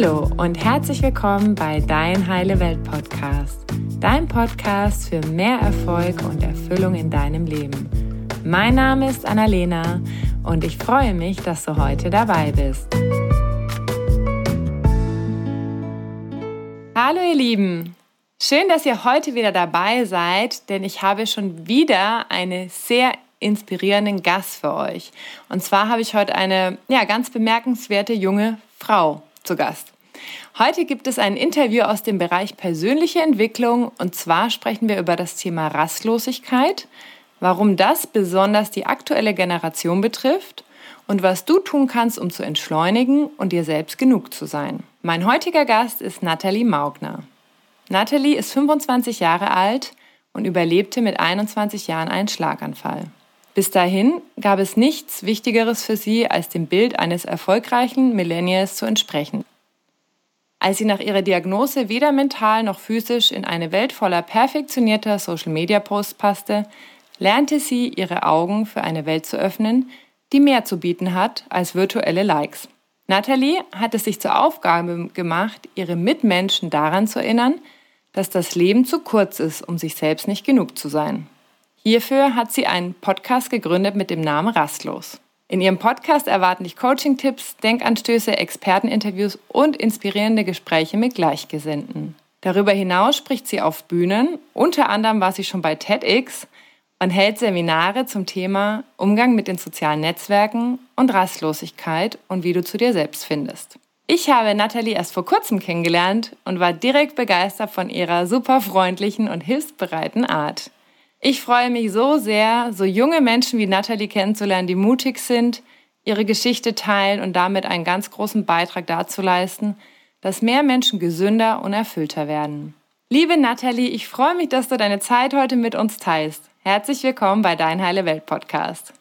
Hallo und herzlich willkommen bei Dein Heile Welt Podcast, dein Podcast für mehr Erfolg und Erfüllung in deinem Leben. Mein Name ist Annalena und ich freue mich, dass du heute dabei bist. Hallo ihr Lieben, schön, dass ihr heute wieder dabei seid, denn ich habe schon wieder eine sehr inspirierenden Gast für euch. Und zwar habe ich heute eine ja, ganz bemerkenswerte junge Frau zu Gast. Heute gibt es ein Interview aus dem Bereich persönliche Entwicklung und zwar sprechen wir über das Thema Rastlosigkeit, warum das besonders die aktuelle Generation betrifft und was du tun kannst, um zu entschleunigen und dir selbst genug zu sein. Mein heutiger Gast ist Nathalie Maugner. Nathalie ist 25 Jahre alt und überlebte mit 21 Jahren einen Schlaganfall. Bis dahin gab es nichts Wichtigeres für sie, als dem Bild eines erfolgreichen Millennials zu entsprechen. Als sie nach ihrer Diagnose weder mental noch physisch in eine Welt voller perfektionierter Social-Media-Posts passte, lernte sie, ihre Augen für eine Welt zu öffnen, die mehr zu bieten hat als virtuelle Likes. Natalie hat es sich zur Aufgabe gemacht, ihre Mitmenschen daran zu erinnern, dass das Leben zu kurz ist, um sich selbst nicht genug zu sein. Hierfür hat sie einen Podcast gegründet mit dem Namen Rastlos. In ihrem Podcast erwarten dich Coaching-Tipps, Denkanstöße, Experteninterviews und inspirierende Gespräche mit Gleichgesinnten. Darüber hinaus spricht sie auf Bühnen, unter anderem war sie schon bei TEDx und hält Seminare zum Thema Umgang mit den sozialen Netzwerken und Rastlosigkeit und wie du zu dir selbst findest. Ich habe Natalie erst vor kurzem kennengelernt und war direkt begeistert von ihrer super freundlichen und hilfsbereiten Art. Ich freue mich so sehr, so junge Menschen wie Natalie kennenzulernen, die mutig sind, ihre Geschichte teilen und damit einen ganz großen Beitrag dazu leisten, dass mehr Menschen gesünder und erfüllter werden. Liebe Natalie, ich freue mich, dass du deine Zeit heute mit uns teilst. Herzlich willkommen bei Dein Heile Welt Podcast.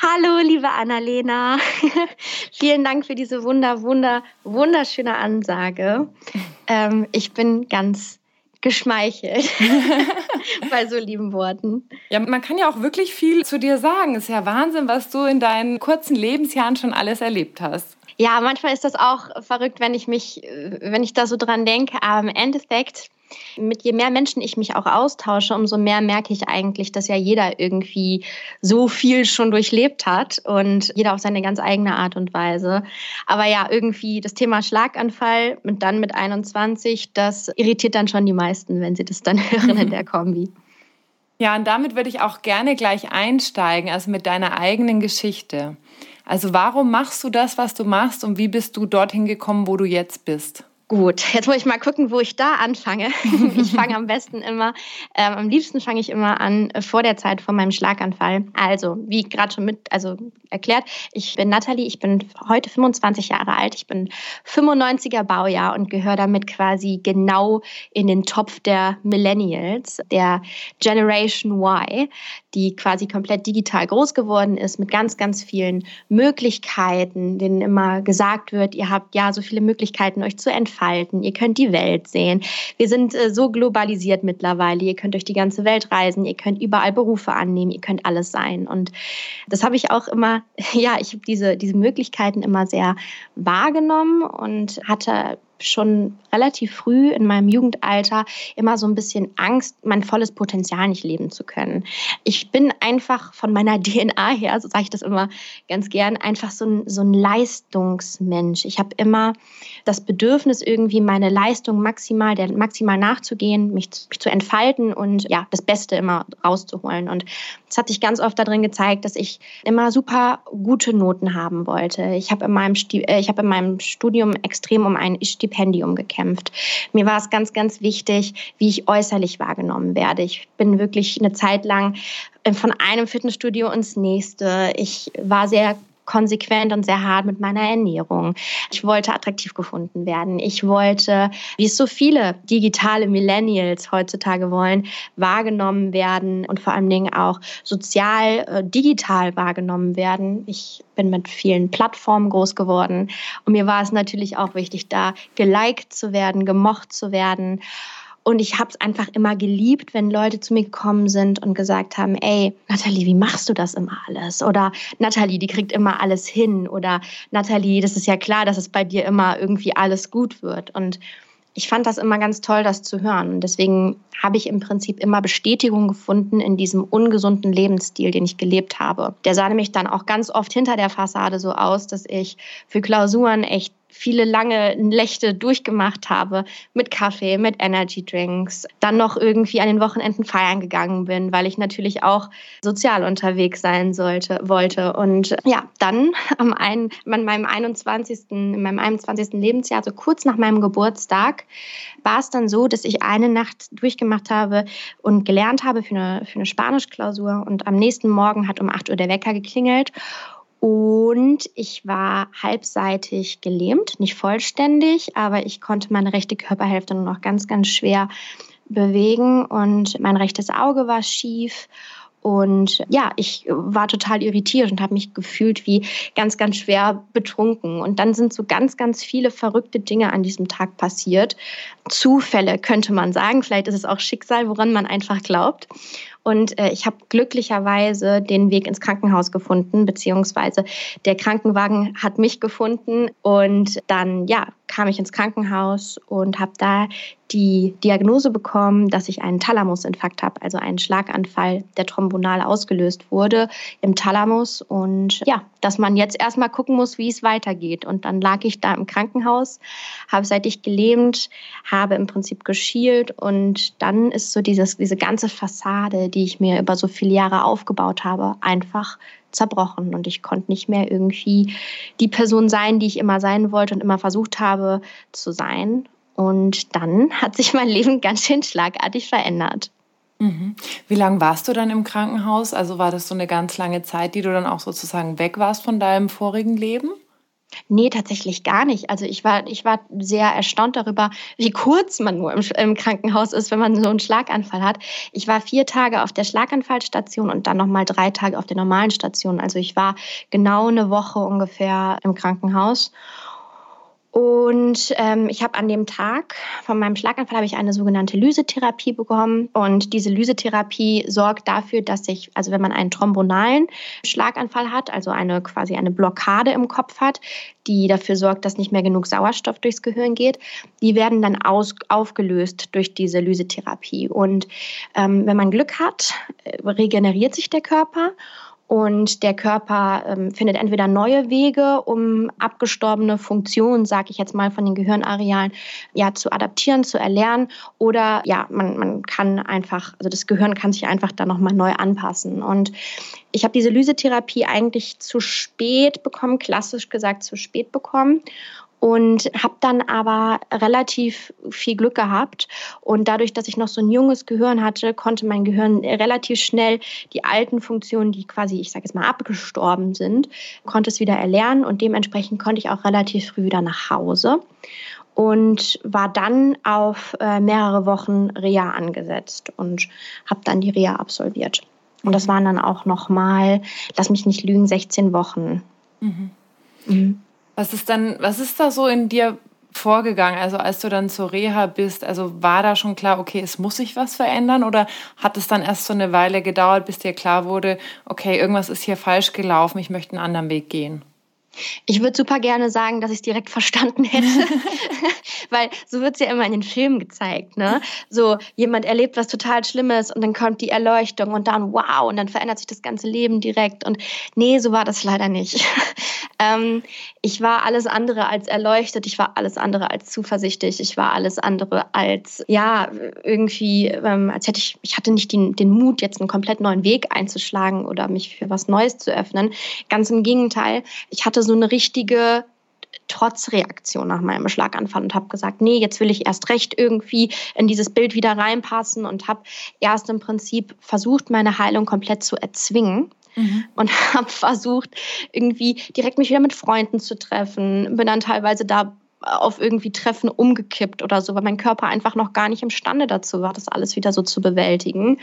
Hallo, liebe Annalena. Vielen Dank für diese wunder, wunder, wunderschöne Ansage. Ähm, ich bin ganz geschmeichelt bei so lieben Worten. Ja, man kann ja auch wirklich viel zu dir sagen. Es ist ja Wahnsinn, was du in deinen kurzen Lebensjahren schon alles erlebt hast. Ja, manchmal ist das auch verrückt, wenn ich mich, wenn ich da so dran denke. Aber im Endeffekt mit je mehr Menschen ich mich auch austausche, umso mehr merke ich eigentlich, dass ja jeder irgendwie so viel schon durchlebt hat und jeder auf seine ganz eigene Art und Weise. Aber ja, irgendwie das Thema Schlaganfall und dann mit 21, das irritiert dann schon die meisten, wenn sie das dann hören in der Kombi. Ja, und damit würde ich auch gerne gleich einsteigen, also mit deiner eigenen Geschichte. Also warum machst du das, was du machst und wie bist du dorthin gekommen, wo du jetzt bist? Gut, jetzt muss ich mal gucken, wo ich da anfange. Ich fange am besten immer, ähm, am liebsten fange ich immer an äh, vor der Zeit von meinem Schlaganfall. Also, wie gerade schon mit, also erklärt, ich bin Nathalie, ich bin heute 25 Jahre alt, ich bin 95er Baujahr und gehöre damit quasi genau in den Topf der Millennials, der Generation Y, die quasi komplett digital groß geworden ist, mit ganz, ganz vielen Möglichkeiten, denen immer gesagt wird, ihr habt ja so viele Möglichkeiten, euch zu entfalten entfalten, ihr könnt die Welt sehen. Wir sind äh, so globalisiert mittlerweile, ihr könnt durch die ganze Welt reisen, ihr könnt überall Berufe annehmen, ihr könnt alles sein. Und das habe ich auch immer, ja, ich habe diese, diese Möglichkeiten immer sehr wahrgenommen und hatte schon relativ früh in meinem Jugendalter immer so ein bisschen Angst, mein volles Potenzial nicht leben zu können. Ich bin einfach von meiner DNA her, so sage ich das immer ganz gern, einfach so ein, so ein Leistungsmensch. Ich habe immer das Bedürfnis, irgendwie meine Leistung maximal, der maximal nachzugehen, mich zu, mich zu entfalten und ja, das Beste immer rauszuholen. Und das hat sich ganz oft darin gezeigt, dass ich immer super gute Noten haben wollte. Ich habe in, meinem äh, hab in meinem Studium extrem um ein Stipendium gekämpft. Mir war es ganz, ganz wichtig, wie ich äußerlich wahrgenommen werde. Ich bin wirklich eine Zeit lang äh, von einem Fitnessstudio ins nächste. Ich war sehr konsequent und sehr hart mit meiner Ernährung. Ich wollte attraktiv gefunden werden. Ich wollte, wie es so viele digitale Millennials heutzutage wollen, wahrgenommen werden und vor allen Dingen auch sozial, äh, digital wahrgenommen werden. Ich bin mit vielen Plattformen groß geworden und mir war es natürlich auch wichtig, da geliked zu werden, gemocht zu werden. Und ich habe es einfach immer geliebt, wenn Leute zu mir gekommen sind und gesagt haben, ey, Nathalie, wie machst du das immer alles? Oder Nathalie, die kriegt immer alles hin. Oder Nathalie, das ist ja klar, dass es bei dir immer irgendwie alles gut wird. Und ich fand das immer ganz toll, das zu hören. Und deswegen habe ich im Prinzip immer Bestätigung gefunden in diesem ungesunden Lebensstil, den ich gelebt habe. Der sah nämlich dann auch ganz oft hinter der Fassade so aus, dass ich für Klausuren echt viele lange Nächte durchgemacht habe mit Kaffee, mit Energy Drinks, dann noch irgendwie an den Wochenenden feiern gegangen bin, weil ich natürlich auch sozial unterwegs sein sollte, wollte. Und ja, dann am ein, an meinem 21. in meinem 21. Lebensjahr, so kurz nach meinem Geburtstag, war es dann so, dass ich eine Nacht durchgemacht habe und gelernt habe für eine, für eine Spanischklausur und am nächsten Morgen hat um 8 Uhr der Wecker geklingelt und ich war halbseitig gelähmt, nicht vollständig, aber ich konnte meine rechte Körperhälfte nur noch ganz, ganz schwer bewegen und mein rechtes Auge war schief. Und ja, ich war total irritiert und habe mich gefühlt wie ganz, ganz schwer betrunken. Und dann sind so ganz, ganz viele verrückte Dinge an diesem Tag passiert. Zufälle könnte man sagen. Vielleicht ist es auch Schicksal, woran man einfach glaubt. Und äh, ich habe glücklicherweise den Weg ins Krankenhaus gefunden, beziehungsweise der Krankenwagen hat mich gefunden. Und dann, ja, kam ich ins Krankenhaus und habe da die Diagnose bekommen, dass ich einen Thalamusinfarkt habe, also einen Schlaganfall, der thrombonal ausgelöst wurde im Thalamus. Und ja, dass man jetzt erstmal gucken muss, wie es weitergeht. Und dann lag ich da im Krankenhaus, habe seitlich gelähmt, habe im Prinzip geschielt und dann ist so dieses, diese ganze Fassade, die ich mir über so viele Jahre aufgebaut habe, einfach zerbrochen und ich konnte nicht mehr irgendwie die Person sein, die ich immer sein wollte und immer versucht habe zu sein. Und dann hat sich mein Leben ganz schön schlagartig verändert. Mhm. Wie lange warst du dann im Krankenhaus? Also war das so eine ganz lange Zeit, die du dann auch sozusagen weg warst von deinem vorigen Leben? Nee, tatsächlich gar nicht. Also ich war, ich war sehr erstaunt darüber, wie kurz man nur im, im, Krankenhaus ist, wenn man so einen Schlaganfall hat. Ich war vier Tage auf der Schlaganfallstation und dann nochmal drei Tage auf der normalen Station. Also ich war genau eine Woche ungefähr im Krankenhaus. Und ähm, ich habe an dem Tag von meinem Schlaganfall habe ich eine sogenannte Lysetherapie bekommen. Und diese Lysetherapie sorgt dafür, dass sich, also wenn man einen thrombonalen Schlaganfall hat, also eine quasi eine Blockade im Kopf hat, die dafür sorgt, dass nicht mehr genug Sauerstoff durchs Gehirn geht, die werden dann aus, aufgelöst durch diese Lysetherapie. Und ähm, wenn man Glück hat, äh, regeneriert sich der Körper. Und der Körper ähm, findet entweder neue Wege, um abgestorbene Funktionen, sage ich jetzt mal, von den Gehirnarealen ja zu adaptieren, zu erlernen, oder ja, man, man kann einfach, also das Gehirn kann sich einfach da nochmal neu anpassen. Und ich habe diese Lysetherapie eigentlich zu spät bekommen, klassisch gesagt zu spät bekommen und habe dann aber relativ viel Glück gehabt. Und dadurch, dass ich noch so ein junges Gehirn hatte, konnte mein Gehirn relativ schnell die alten Funktionen, die quasi, ich sage jetzt mal, abgestorben sind, konnte es wieder erlernen und dementsprechend konnte ich auch relativ früh wieder nach Hause und war dann auf äh, mehrere Wochen Reha angesetzt und habe dann die Reha absolviert. Und das waren dann auch noch mal, lass mich nicht lügen, 16 Wochen. Mhm. Mhm. Was ist dann, was ist da so in dir vorgegangen? Also als du dann zur Reha bist, also war da schon klar, okay, es muss sich was verändern oder hat es dann erst so eine Weile gedauert, bis dir klar wurde, okay, irgendwas ist hier falsch gelaufen, ich möchte einen anderen Weg gehen? Ich würde super gerne sagen, dass ich es direkt verstanden hätte, weil so wird es ja immer in den Filmen gezeigt. Ne? So jemand erlebt was total Schlimmes und dann kommt die Erleuchtung und dann wow und dann verändert sich das ganze Leben direkt. Und nee, so war das leider nicht. ähm, ich war alles andere als erleuchtet, ich war alles andere als zuversichtlich, ich war alles andere als ja irgendwie, ähm, als hätte ich, ich hatte nicht den, den Mut, jetzt einen komplett neuen Weg einzuschlagen oder mich für was Neues zu öffnen. Ganz im Gegenteil, ich hatte so eine richtige Trotzreaktion nach meinem Schlaganfall und habe gesagt, nee, jetzt will ich erst recht irgendwie in dieses Bild wieder reinpassen und habe erst im Prinzip versucht, meine Heilung komplett zu erzwingen. Mhm. Und habe versucht, irgendwie direkt mich wieder mit Freunden zu treffen. Bin dann teilweise da auf irgendwie Treffen umgekippt oder so, weil mein Körper einfach noch gar nicht imstande dazu war, das alles wieder so zu bewältigen.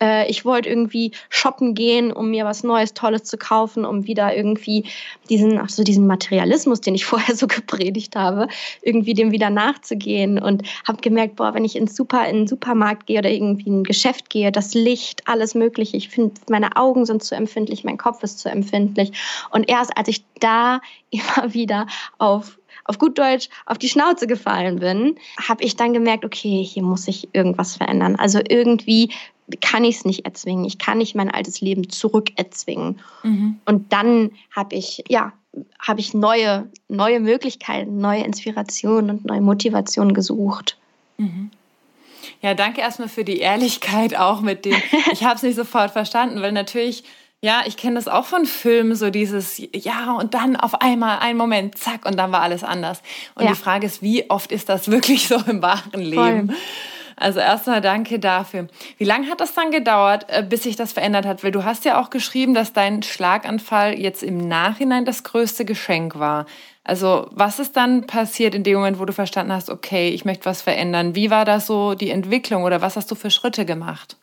Äh, ich wollte irgendwie shoppen gehen, um mir was Neues, Tolles zu kaufen, um wieder irgendwie diesen, ach so diesen Materialismus, den ich vorher so gepredigt habe, irgendwie dem wieder nachzugehen und habe gemerkt, boah, wenn ich ins Super, in den Supermarkt gehe oder irgendwie in ein Geschäft gehe, das Licht, alles Mögliche, ich finde, meine Augen sind zu empfindlich, mein Kopf ist zu empfindlich. Und erst als ich da immer wieder auf auf gut Deutsch auf die Schnauze gefallen bin, habe ich dann gemerkt, okay, hier muss ich irgendwas verändern. Also irgendwie kann ich es nicht erzwingen. Ich kann nicht mein altes Leben zurück erzwingen. Mhm. Und dann habe ich, ja, habe ich neue, neue Möglichkeiten, neue Inspirationen und neue Motivationen gesucht. Mhm. Ja, danke erstmal für die Ehrlichkeit auch mit dem. Ich habe es nicht sofort verstanden, weil natürlich ja, ich kenne das auch von Filmen, so dieses, ja, und dann auf einmal ein Moment, zack, und dann war alles anders. Und ja. die Frage ist, wie oft ist das wirklich so im wahren Leben? Voll. Also erstmal danke dafür. Wie lange hat das dann gedauert, äh, bis sich das verändert hat? Weil du hast ja auch geschrieben, dass dein Schlaganfall jetzt im Nachhinein das größte Geschenk war. Also was ist dann passiert in dem Moment, wo du verstanden hast, okay, ich möchte was verändern? Wie war das so die Entwicklung oder was hast du für Schritte gemacht?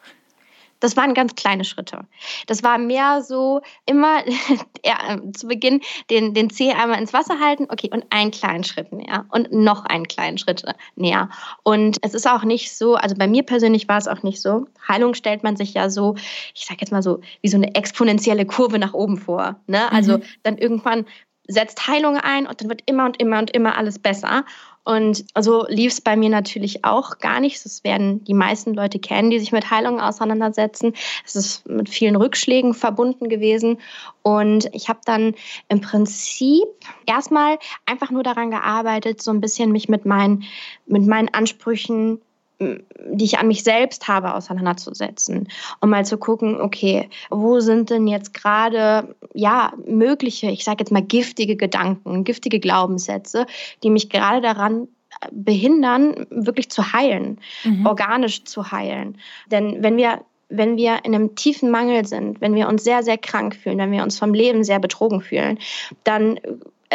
Das waren ganz kleine Schritte. Das war mehr so immer ja, zu Beginn den, den Zeh einmal ins Wasser halten, okay, und einen kleinen Schritt näher und noch einen kleinen Schritt näher. Und es ist auch nicht so, also bei mir persönlich war es auch nicht so. Heilung stellt man sich ja so, ich sag jetzt mal so, wie so eine exponentielle Kurve nach oben vor. Ne? Also mhm. dann irgendwann setzt Heilung ein und dann wird immer und immer und immer alles besser. Und so lief es bei mir natürlich auch gar nicht. Das werden die meisten Leute kennen, die sich mit Heilung auseinandersetzen. Es ist mit vielen Rückschlägen verbunden gewesen. Und ich habe dann im Prinzip erstmal einfach nur daran gearbeitet, so ein bisschen mich mit meinen, mit meinen Ansprüchen die ich an mich selbst habe, auseinanderzusetzen, um mal zu gucken, okay, wo sind denn jetzt gerade ja mögliche, ich sage jetzt mal giftige Gedanken, giftige Glaubenssätze, die mich gerade daran behindern, wirklich zu heilen, mhm. organisch zu heilen. Denn wenn wir wenn wir in einem tiefen Mangel sind, wenn wir uns sehr, sehr krank fühlen, wenn wir uns vom Leben sehr betrogen fühlen, dann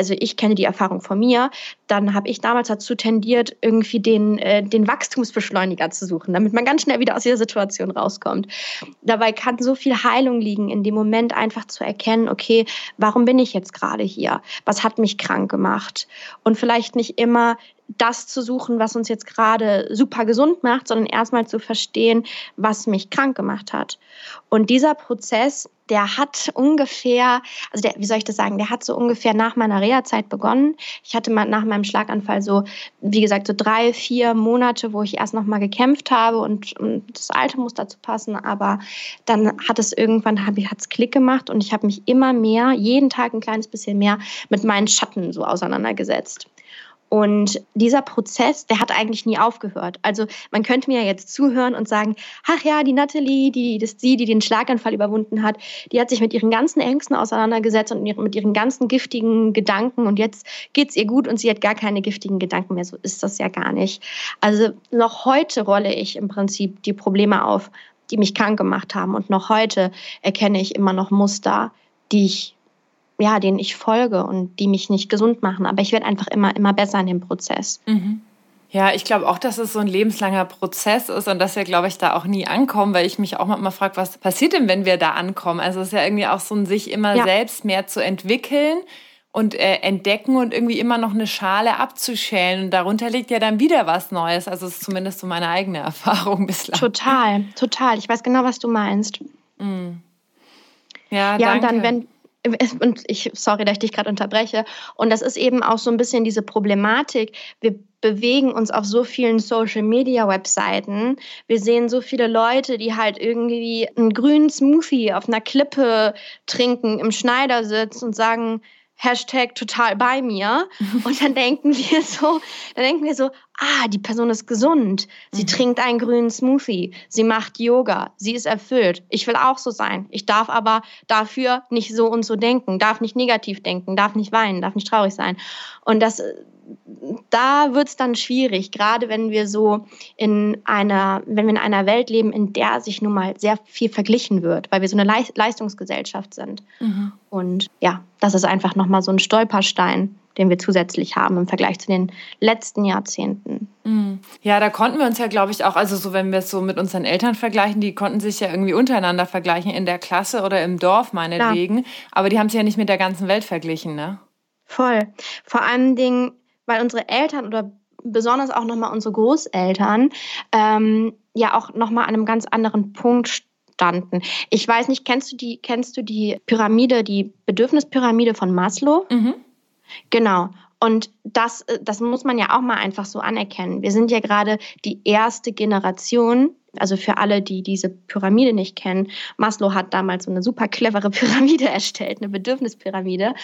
also ich kenne die Erfahrung von mir, dann habe ich damals dazu tendiert, irgendwie den, äh, den Wachstumsbeschleuniger zu suchen, damit man ganz schnell wieder aus dieser Situation rauskommt. Dabei kann so viel Heilung liegen, in dem Moment einfach zu erkennen, okay, warum bin ich jetzt gerade hier? Was hat mich krank gemacht? Und vielleicht nicht immer das zu suchen, was uns jetzt gerade super gesund macht, sondern erstmal zu verstehen, was mich krank gemacht hat. Und dieser Prozess, der hat ungefähr, also der, wie soll ich das sagen, der hat so ungefähr nach meiner Reha-Zeit begonnen. Ich hatte mal nach meinem Schlaganfall so, wie gesagt, so drei, vier Monate, wo ich erst nochmal gekämpft habe und, und, das Alte muss dazu passen, aber dann hat es irgendwann, hat es Klick gemacht und ich habe mich immer mehr, jeden Tag ein kleines bisschen mehr mit meinen Schatten so auseinandergesetzt. Und dieser Prozess, der hat eigentlich nie aufgehört. Also man könnte mir jetzt zuhören und sagen, ach ja, die Natalie, die, das sie, die den Schlaganfall überwunden hat, die hat sich mit ihren ganzen Ängsten auseinandergesetzt und mit ihren ganzen giftigen Gedanken und jetzt geht's ihr gut und sie hat gar keine giftigen Gedanken mehr. So ist das ja gar nicht. Also noch heute rolle ich im Prinzip die Probleme auf, die mich krank gemacht haben und noch heute erkenne ich immer noch Muster, die ich ja, denen ich folge und die mich nicht gesund machen. Aber ich werde einfach immer, immer besser in dem Prozess. Mhm. Ja, ich glaube auch, dass es so ein lebenslanger Prozess ist und dass wir, glaube ich, da auch nie ankommen, weil ich mich auch manchmal frage, was passiert denn, wenn wir da ankommen? Also es ist ja irgendwie auch so ein sich immer ja. selbst mehr zu entwickeln und äh, entdecken und irgendwie immer noch eine Schale abzuschälen. Und darunter liegt ja dann wieder was Neues. Also es ist zumindest so meine eigene Erfahrung bislang. Total, total. Ich weiß genau, was du meinst. Mm. Ja, ja danke. und dann, wenn, und ich, sorry, dass ich dich gerade unterbreche. Und das ist eben auch so ein bisschen diese Problematik. Wir bewegen uns auf so vielen Social Media Webseiten. Wir sehen so viele Leute, die halt irgendwie einen grünen Smoothie auf einer Klippe trinken, im Schneidersitz und sagen, Hashtag total bei mir. Und dann denken wir so, dann denken wir so, ah, die Person ist gesund. Sie mhm. trinkt einen grünen Smoothie. Sie macht Yoga. Sie ist erfüllt. Ich will auch so sein. Ich darf aber dafür nicht so und so denken, darf nicht negativ denken, darf nicht weinen, darf nicht traurig sein. Und das, da wird es dann schwierig, gerade wenn wir so in einer, wenn wir in einer Welt leben, in der sich nun mal sehr viel verglichen wird, weil wir so eine Leistungsgesellschaft sind. Mhm. Und ja, das ist einfach nochmal so ein Stolperstein, den wir zusätzlich haben im Vergleich zu den letzten Jahrzehnten. Mhm. Ja, da konnten wir uns ja, glaube ich, auch, also so, wenn wir es so mit unseren Eltern vergleichen, die konnten sich ja irgendwie untereinander vergleichen, in der Klasse oder im Dorf meinetwegen. Ja. Aber die haben sich ja nicht mit der ganzen Welt verglichen, ne? Voll. Vor allen Dingen weil unsere Eltern oder besonders auch nochmal unsere Großeltern ähm, ja auch nochmal an einem ganz anderen Punkt standen. Ich weiß nicht, kennst du die, kennst du die Pyramide, die Bedürfnispyramide von Maslow? Mhm. Genau. Und das, äh, das muss man ja auch mal einfach so anerkennen. Wir sind ja gerade die erste Generation, also für alle, die diese Pyramide nicht kennen, Maslow hat damals so eine super clevere Pyramide erstellt, eine Bedürfnispyramide,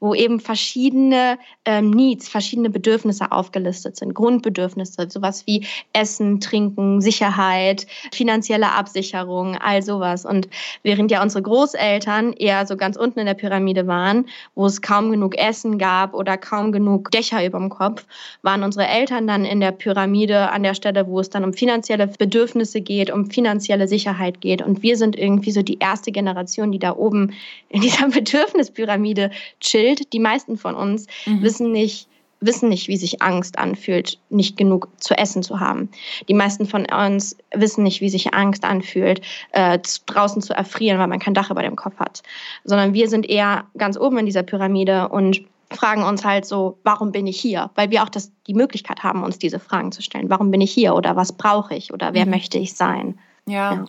wo eben verschiedene ähm, Needs, verschiedene Bedürfnisse aufgelistet sind, Grundbedürfnisse, sowas wie Essen, Trinken, Sicherheit, finanzielle Absicherung, all sowas. Und während ja unsere Großeltern eher so ganz unten in der Pyramide waren, wo es kaum genug Essen gab oder kaum genug Dächer über dem Kopf, waren unsere Eltern dann in der Pyramide an der Stelle, wo es dann um finanzielle Bedürfnisse Bedürfnisse geht, um finanzielle Sicherheit geht. Und wir sind irgendwie so die erste Generation, die da oben in dieser Bedürfnispyramide chillt. Die meisten von uns mhm. wissen nicht, wissen nicht, wie sich Angst anfühlt, nicht genug zu essen zu haben. Die meisten von uns wissen nicht, wie sich Angst anfühlt, äh, draußen zu erfrieren, weil man kein Dach über dem Kopf hat. Sondern wir sind eher ganz oben in dieser Pyramide und fragen uns halt so, warum bin ich hier? Weil wir auch das, die Möglichkeit haben, uns diese Fragen zu stellen. Warum bin ich hier oder was brauche ich oder wer mhm. möchte ich sein? Ja. ja.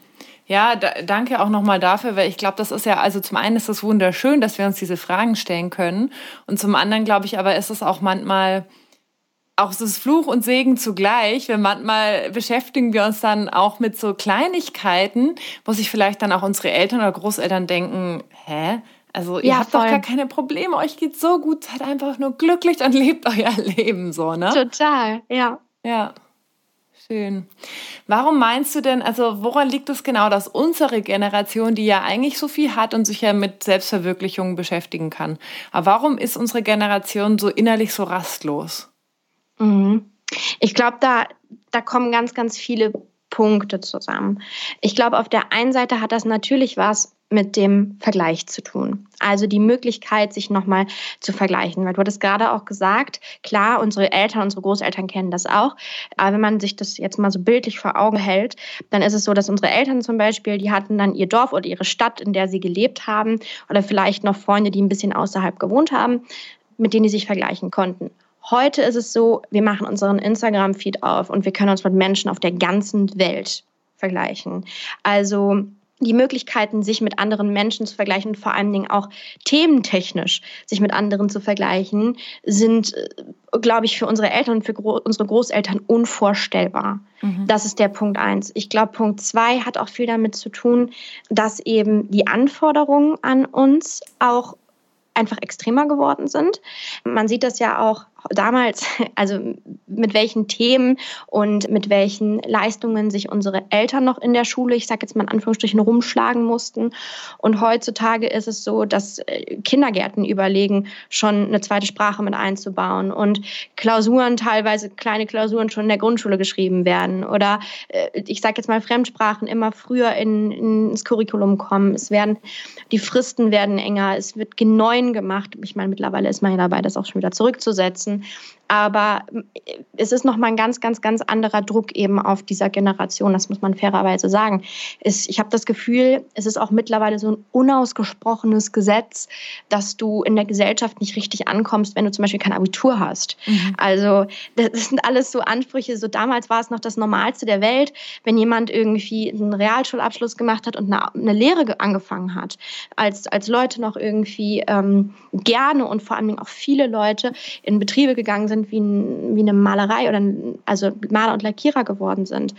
Ja, da, danke auch nochmal dafür, weil ich glaube, das ist ja, also zum einen ist es wunderschön, dass wir uns diese Fragen stellen können. Und zum anderen glaube ich aber, ist es auch manchmal, auch so das Fluch und Segen zugleich, weil manchmal beschäftigen wir uns dann auch mit so Kleinigkeiten, wo sich vielleicht dann auch unsere Eltern oder Großeltern denken, hä? Also ihr ja, habt voll. doch gar keine Probleme, euch geht so gut, seid einfach nur glücklich und lebt euer Leben so, ne? Total, ja. Ja. Schön. Warum meinst du denn, also woran liegt es genau, dass unsere Generation, die ja eigentlich so viel hat und sich ja mit Selbstverwirklichung beschäftigen kann, aber warum ist unsere Generation so innerlich so rastlos? Mhm. Ich glaube, da, da kommen ganz, ganz viele Punkte zusammen. Ich glaube, auf der einen Seite hat das natürlich was mit dem Vergleich zu tun. Also die Möglichkeit, sich nochmal zu vergleichen. Weil du hattest gerade auch gesagt, klar, unsere Eltern, unsere Großeltern kennen das auch. Aber wenn man sich das jetzt mal so bildlich vor Augen hält, dann ist es so, dass unsere Eltern zum Beispiel, die hatten dann ihr Dorf oder ihre Stadt, in der sie gelebt haben, oder vielleicht noch Freunde, die ein bisschen außerhalb gewohnt haben, mit denen sie sich vergleichen konnten. Heute ist es so, wir machen unseren Instagram-Feed auf und wir können uns mit Menschen auf der ganzen Welt vergleichen. Also die Möglichkeiten, sich mit anderen Menschen zu vergleichen und vor allen Dingen auch thementechnisch sich mit anderen zu vergleichen, sind, äh, glaube ich, für unsere Eltern und für gro unsere Großeltern unvorstellbar. Mhm. Das ist der Punkt eins. Ich glaube, Punkt zwei hat auch viel damit zu tun, dass eben die Anforderungen an uns auch einfach extremer geworden sind. Man sieht das ja auch damals, also mit welchen Themen und mit welchen Leistungen sich unsere Eltern noch in der Schule, ich sage jetzt mal in Anführungsstrichen, rumschlagen mussten. Und heutzutage ist es so, dass äh, Kindergärten überlegen, schon eine zweite Sprache mit einzubauen und Klausuren, teilweise kleine Klausuren schon in der Grundschule geschrieben werden. Oder äh, ich sage jetzt mal Fremdsprachen immer früher in, ins Curriculum kommen. Es werden, die Fristen werden enger, es wird geneuen gemacht. Ich meine, mittlerweile ist man ja dabei, das auch schon wieder zurückzusetzen. Aber äh, es ist nochmal ein ganz, ganz, ganz anderer Druck eben auf dieser Generation, das muss man fairerweise sagen. ich habe das Gefühl, es ist auch mittlerweile so ein unausgesprochenes Gesetz, dass du in der Gesellschaft nicht richtig ankommst, wenn du zum Beispiel kein Abitur hast. Mhm. Also das sind alles so Ansprüche. So damals war es noch das Normalste der Welt, wenn jemand irgendwie einen Realschulabschluss gemacht hat und eine, eine Lehre angefangen hat. Als, als Leute noch irgendwie ähm, gerne und vor allem auch viele Leute in Betriebe Betriebe gegangen sind wie, wie eine Malerei oder ein, also Maler und Lackierer geworden sind.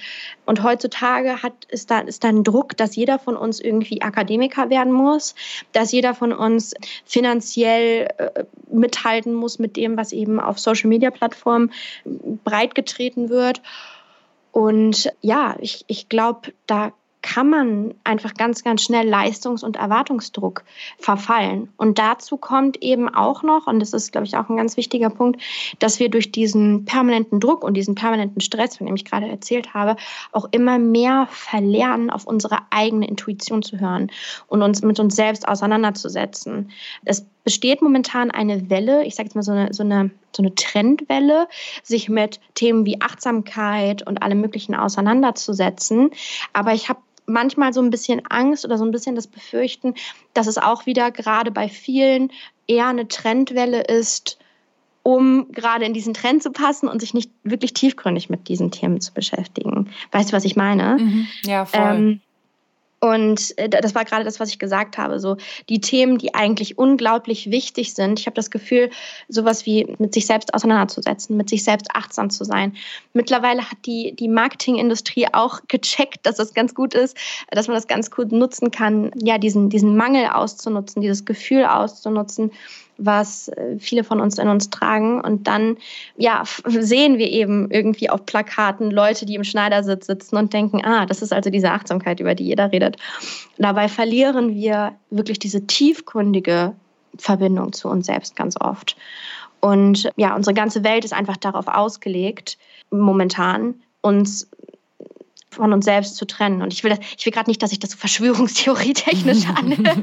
Und heutzutage hat, ist, da, ist da ein Druck, dass jeder von uns irgendwie Akademiker werden muss, dass jeder von uns finanziell äh, mithalten muss mit dem, was eben auf Social-Media-Plattformen breitgetreten wird. Und ja, ich, ich glaube, da kann man einfach ganz, ganz schnell Leistungs- und Erwartungsdruck verfallen. Und dazu kommt eben auch noch, und das ist, glaube ich, auch ein ganz wichtiger Punkt, dass wir durch diesen permanenten Druck und diesen permanenten Stress, von dem ich gerade erzählt habe, auch immer mehr verlernen, auf unsere eigene Intuition zu hören und uns mit uns selbst auseinanderzusetzen. Es besteht momentan eine Welle, ich sage jetzt mal so eine, so eine, so eine Trendwelle, sich mit Themen wie Achtsamkeit und allem Möglichen auseinanderzusetzen. Aber ich habe manchmal so ein bisschen Angst oder so ein bisschen das Befürchten, dass es auch wieder gerade bei vielen eher eine Trendwelle ist, um gerade in diesen Trend zu passen und sich nicht wirklich tiefgründig mit diesen Themen zu beschäftigen. Weißt du, was ich meine? Mhm. Ja, voll. Ähm, und äh, das war gerade das, was ich gesagt habe. So die Themen, die eigentlich unglaublich wichtig sind. Ich habe das Gefühl, sowas wie mit sich selbst auseinanderzusetzen, mit sich selbst achtsam zu sein. Mittlerweile hat die, die Marketingindustrie auch gecheckt, dass das ganz gut ist, dass man das ganz gut nutzen kann, ja, diesen, diesen Mangel auszunutzen, dieses Gefühl auszunutzen was äh, viele von uns in uns tragen. Und dann ja, sehen wir eben irgendwie auf Plakaten Leute, die im Schneidersitz sitzen und denken, ah, das ist also diese Achtsamkeit, über die jeder redet. Dabei verlieren wir wirklich diese tiefgründige Verbindung zu uns selbst ganz oft. Und ja, unsere ganze Welt ist einfach darauf ausgelegt, momentan uns von uns selbst zu trennen. Und ich will, ich will gerade nicht, dass ich das so Verschwörungstheorie technisch anhört.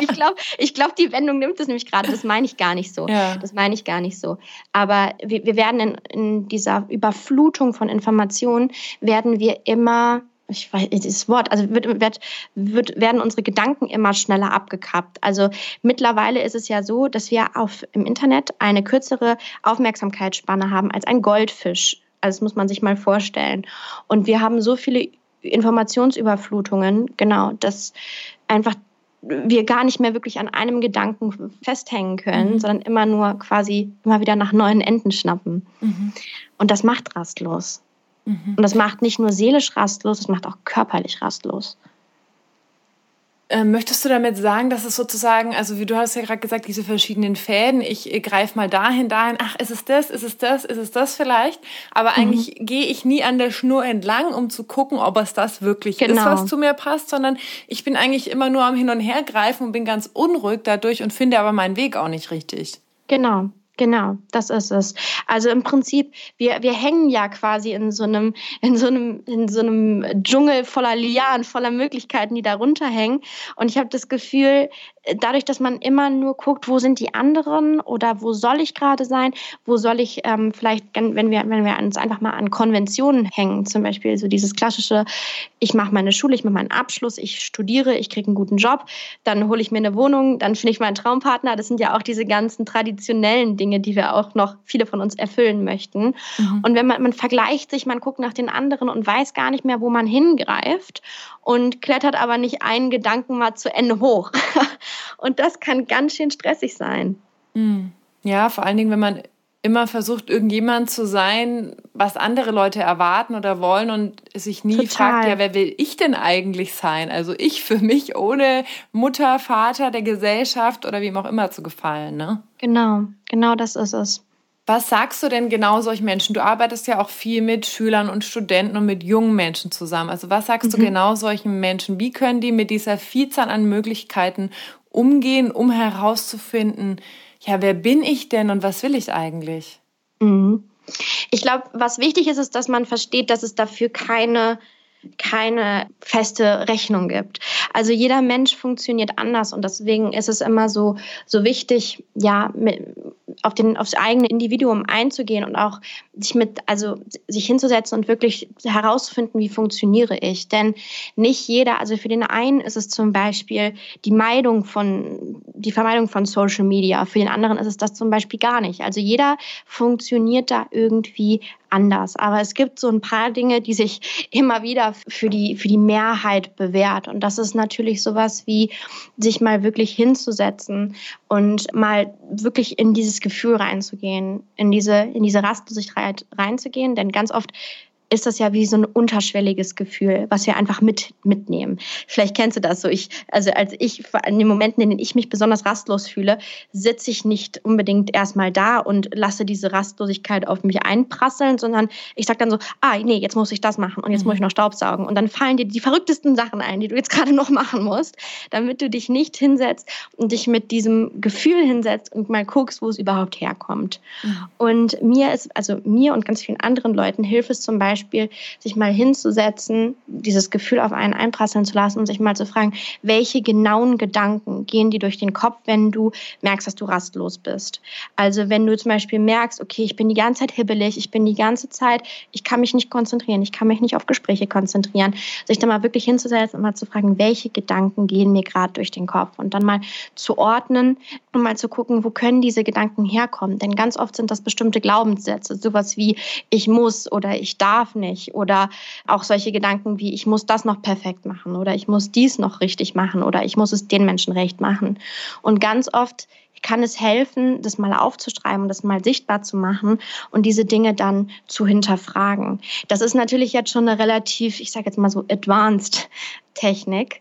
ich glaube, ich glaub, die Wendung nimmt es nämlich gerade. Das meine ich gar nicht so. Ja. Das meine ich gar nicht so. Aber wir, wir werden in, in dieser Überflutung von Informationen, werden wir immer ich weiß das Wort, also wird, wird, wird, werden unsere Gedanken immer schneller abgekappt. Also mittlerweile ist es ja so, dass wir auf, im Internet eine kürzere Aufmerksamkeitsspanne haben als ein Goldfisch. Also das muss man sich mal vorstellen. Und wir haben so viele Informationsüberflutungen, genau, dass einfach wir gar nicht mehr wirklich an einem Gedanken festhängen können, mhm. sondern immer nur quasi immer wieder nach neuen Enden schnappen. Mhm. Und das macht rastlos. Mhm. Und das macht nicht nur seelisch rastlos, das macht auch körperlich rastlos. Ähm, möchtest du damit sagen, dass es sozusagen, also wie du hast ja gerade gesagt, diese verschiedenen Fäden, ich greife mal dahin, dahin, ach, ist es das, ist es das, ist es das vielleicht? Aber mhm. eigentlich gehe ich nie an der Schnur entlang, um zu gucken, ob es das wirklich genau. ist, was zu mir passt, sondern ich bin eigentlich immer nur am Hin und Her greifen und bin ganz unruhig dadurch und finde aber meinen Weg auch nicht richtig. Genau. Genau, das ist es. Also im Prinzip, wir, wir hängen ja quasi in so einem, in so einem, in so einem Dschungel voller Lianen, voller Möglichkeiten, die darunter hängen. Und ich habe das Gefühl, dadurch, dass man immer nur guckt, wo sind die anderen oder wo soll ich gerade sein, wo soll ich ähm, vielleicht, wenn wir, wenn wir uns einfach mal an Konventionen hängen, zum Beispiel so dieses klassische, ich mache meine Schule, ich mache meinen Abschluss, ich studiere, ich kriege einen guten Job, dann hole ich mir eine Wohnung, dann finde ich meinen Traumpartner. Das sind ja auch diese ganzen traditionellen Dinge, die wir auch noch viele von uns erfüllen möchten. Mhm. Und wenn man, man vergleicht sich, man guckt nach den anderen und weiß gar nicht mehr, wo man hingreift und klettert aber nicht einen Gedanken mal zu Ende hoch. Und das kann ganz schön stressig sein. Hm. Ja, vor allen Dingen, wenn man immer versucht, irgendjemand zu sein, was andere Leute erwarten oder wollen und sich nie Total. fragt, ja, wer will ich denn eigentlich sein? Also ich für mich ohne Mutter, Vater, der Gesellschaft oder wem auch immer zu gefallen, ne? Genau, genau das ist es. Was sagst du denn genau solchen Menschen? Du arbeitest ja auch viel mit Schülern und Studenten und mit jungen Menschen zusammen. Also was sagst mhm. du genau solchen Menschen? Wie können die mit dieser Vielzahl an Möglichkeiten umgehen, um herauszufinden, ja, wer bin ich denn und was will ich eigentlich? Mhm. Ich glaube, was wichtig ist, ist, dass man versteht, dass es dafür keine keine feste Rechnung gibt. Also jeder Mensch funktioniert anders und deswegen ist es immer so so wichtig, ja, mit, auf den, aufs eigene Individuum einzugehen und auch sich mit, also sich hinzusetzen und wirklich herauszufinden, wie funktioniere ich. Denn nicht jeder, also für den einen ist es zum Beispiel die Meidung von, die Vermeidung von Social Media. Für den anderen ist es das zum Beispiel gar nicht. Also jeder funktioniert da irgendwie anders. Aber es gibt so ein paar Dinge, die sich immer wieder für die, für die Mehrheit bewährt. Und das ist natürlich sowas wie, sich mal wirklich hinzusetzen und mal wirklich in dieses Gefühl reinzugehen, in diese, in diese Rastlosigkeit reinzugehen. Denn ganz oft ist das ja wie so ein unterschwelliges Gefühl, was wir einfach mit, mitnehmen. Vielleicht kennst du das so. Ich, also als ich, in den Momenten, in denen ich mich besonders rastlos fühle, sitze ich nicht unbedingt erstmal da und lasse diese Rastlosigkeit auf mich einprasseln, sondern ich sage dann so, ah, nee, jetzt muss ich das machen und jetzt muss ich mhm. noch Staubsaugen. Und dann fallen dir die verrücktesten Sachen ein, die du jetzt gerade noch machen musst, damit du dich nicht hinsetzt und dich mit diesem Gefühl hinsetzt und mal guckst, wo es überhaupt herkommt. Mhm. Und mir ist, also mir und ganz vielen anderen Leuten hilft es zum Beispiel, Beispiel, sich mal hinzusetzen, dieses Gefühl auf einen einprasseln zu lassen und sich mal zu fragen, welche genauen Gedanken gehen dir durch den Kopf, wenn du merkst, dass du rastlos bist. Also wenn du zum Beispiel merkst, okay, ich bin die ganze Zeit hibbelig, ich bin die ganze Zeit, ich kann mich nicht konzentrieren, ich kann mich nicht auf Gespräche konzentrieren, sich dann mal wirklich hinzusetzen und mal zu fragen, welche Gedanken gehen mir gerade durch den Kopf und dann mal zu ordnen und mal zu gucken, wo können diese Gedanken herkommen. Denn ganz oft sind das bestimmte Glaubenssätze, sowas wie ich muss oder ich darf nicht oder auch solche Gedanken wie ich muss das noch perfekt machen oder ich muss dies noch richtig machen oder ich muss es den Menschen recht machen. Und ganz oft kann es helfen, das mal aufzuschreiben, das mal sichtbar zu machen und diese Dinge dann zu hinterfragen. Das ist natürlich jetzt schon eine relativ, ich sage jetzt mal so advanced Technik.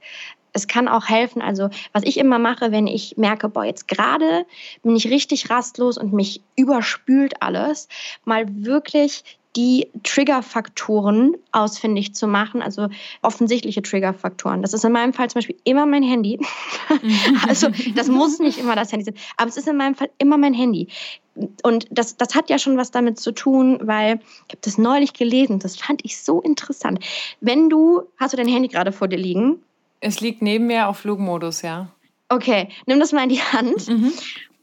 Es kann auch helfen, also was ich immer mache, wenn ich merke, boah, jetzt gerade bin ich richtig rastlos und mich überspült alles, mal wirklich die Triggerfaktoren ausfindig zu machen, also offensichtliche Triggerfaktoren. Das ist in meinem Fall zum Beispiel immer mein Handy. also das muss nicht immer das Handy sein, aber es ist in meinem Fall immer mein Handy. Und das, das hat ja schon was damit zu tun, weil ich habe das neulich gelesen, das fand ich so interessant. Wenn du, hast du dein Handy gerade vor dir liegen? Es liegt neben mir auf Flugmodus, ja. Okay, nimm das mal in die Hand mhm.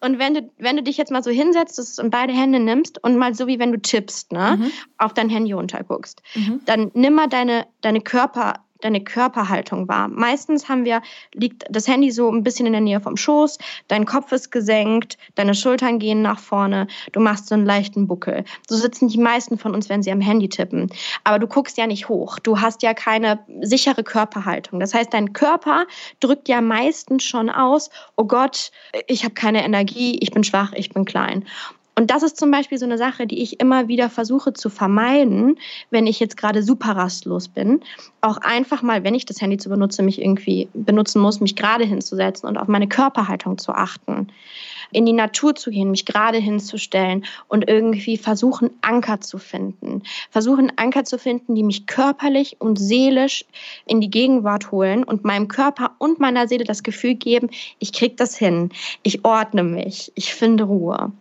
Und wenn du, wenn du dich jetzt mal so hinsetzt und beide Hände nimmst und mal so wie wenn du tippst, ne, mhm. auf dein Handy runterguckst, mhm. dann nimm mal deine, deine Körper, deine Körperhaltung wahr. Meistens haben wir, liegt das Handy so ein bisschen in der Nähe vom Schoß, dein Kopf ist gesenkt, deine Schultern gehen nach vorne, du machst so einen leichten Buckel. So sitzen die meisten von uns, wenn sie am Handy tippen. Aber du guckst ja nicht hoch, du hast ja keine sichere Körperhaltung. Das heißt, dein Körper drückt ja meistens schon aus, oh Gott, ich habe keine Energie, ich bin schwach, ich bin klein. Und das ist zum Beispiel so eine Sache, die ich immer wieder versuche zu vermeiden, wenn ich jetzt gerade super rastlos bin. Auch einfach mal, wenn ich das Handy zu benutze, mich irgendwie benutzen muss, mich gerade hinzusetzen und auf meine Körperhaltung zu achten. In die Natur zu gehen, mich gerade hinzustellen und irgendwie versuchen, Anker zu finden. Versuchen, Anker zu finden, die mich körperlich und seelisch in die Gegenwart holen und meinem Körper und meiner Seele das Gefühl geben, ich krieg das hin, ich ordne mich, ich finde Ruhe.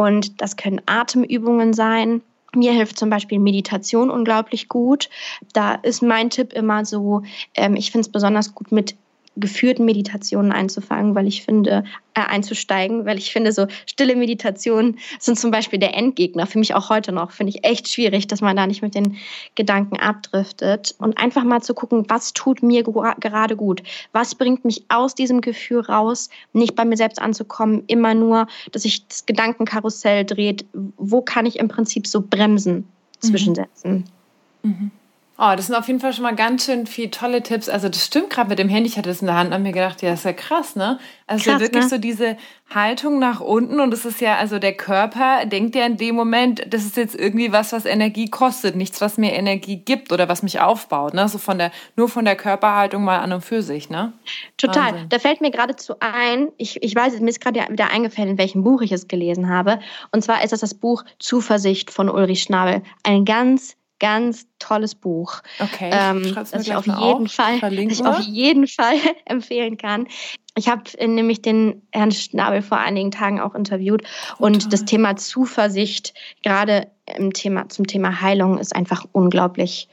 Und das können Atemübungen sein. Mir hilft zum Beispiel Meditation unglaublich gut. Da ist mein Tipp immer so, ähm, ich finde es besonders gut mit geführten Meditationen einzufangen, weil ich finde, äh, einzusteigen, weil ich finde, so stille Meditationen sind zum Beispiel der Endgegner. Für mich auch heute noch. Finde ich echt schwierig, dass man da nicht mit den Gedanken abdriftet. Und einfach mal zu gucken, was tut mir gerade gut? Was bringt mich aus diesem Gefühl raus, nicht bei mir selbst anzukommen, immer nur, dass sich das Gedankenkarussell dreht. Wo kann ich im Prinzip so Bremsen mhm. zwischensetzen? Mhm. Oh, das sind auf jeden Fall schon mal ganz schön viele tolle Tipps. Also das stimmt gerade mit dem Handy. Ich hatte das in der Hand und mir gedacht, ja, ist ja krass, ne? Also krass, wirklich ne? so diese Haltung nach unten und es ist ja, also der Körper denkt ja in dem Moment, das ist jetzt irgendwie was, was Energie kostet, nichts, was mir Energie gibt oder was mich aufbaut, ne? So von der, nur von der Körperhaltung mal an und für sich, ne? Total. Wahnsinn. Da fällt mir geradezu ein, ich, ich weiß, mir ist gerade wieder eingefallen, in welchem Buch ich es gelesen habe. Und zwar ist das das Buch Zuversicht von Ulrich Schnabel. Ein ganz ganz tolles Buch. Okay. Ähm, das ich auf jeden Fall, das ich auf jeden Fall empfehlen kann. Ich habe nämlich den Herrn Schnabel vor einigen Tagen auch interviewt oh, und das Thema Zuversicht, gerade im Thema, zum Thema Heilung, ist einfach unglaublich,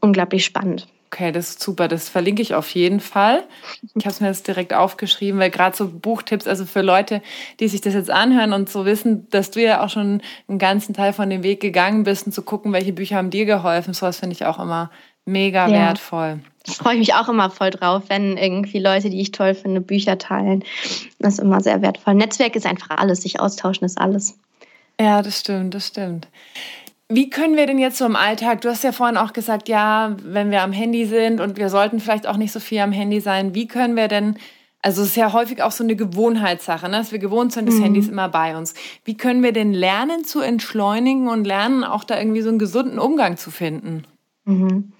unglaublich spannend. Okay, das ist super. Das verlinke ich auf jeden Fall. Ich habe es mir jetzt direkt aufgeschrieben, weil gerade so Buchtipps, also für Leute, die sich das jetzt anhören und so wissen, dass du ja auch schon einen ganzen Teil von dem Weg gegangen bist und zu gucken, welche Bücher haben dir geholfen, sowas finde ich auch immer mega ja. wertvoll. Ich freue mich auch immer voll drauf, wenn irgendwie Leute, die ich toll finde, Bücher teilen. Das ist immer sehr wertvoll. Netzwerk ist einfach alles, sich austauschen ist alles. Ja, das stimmt, das stimmt. Wie können wir denn jetzt so im Alltag, du hast ja vorhin auch gesagt, ja, wenn wir am Handy sind und wir sollten vielleicht auch nicht so viel am Handy sein, wie können wir denn Also es ist ja häufig auch so eine Gewohnheitssache, ne? dass wir gewohnt sind, das mhm. Handy ist immer bei uns. Wie können wir denn lernen zu entschleunigen und lernen, auch da irgendwie so einen gesunden Umgang zu finden? Mhm.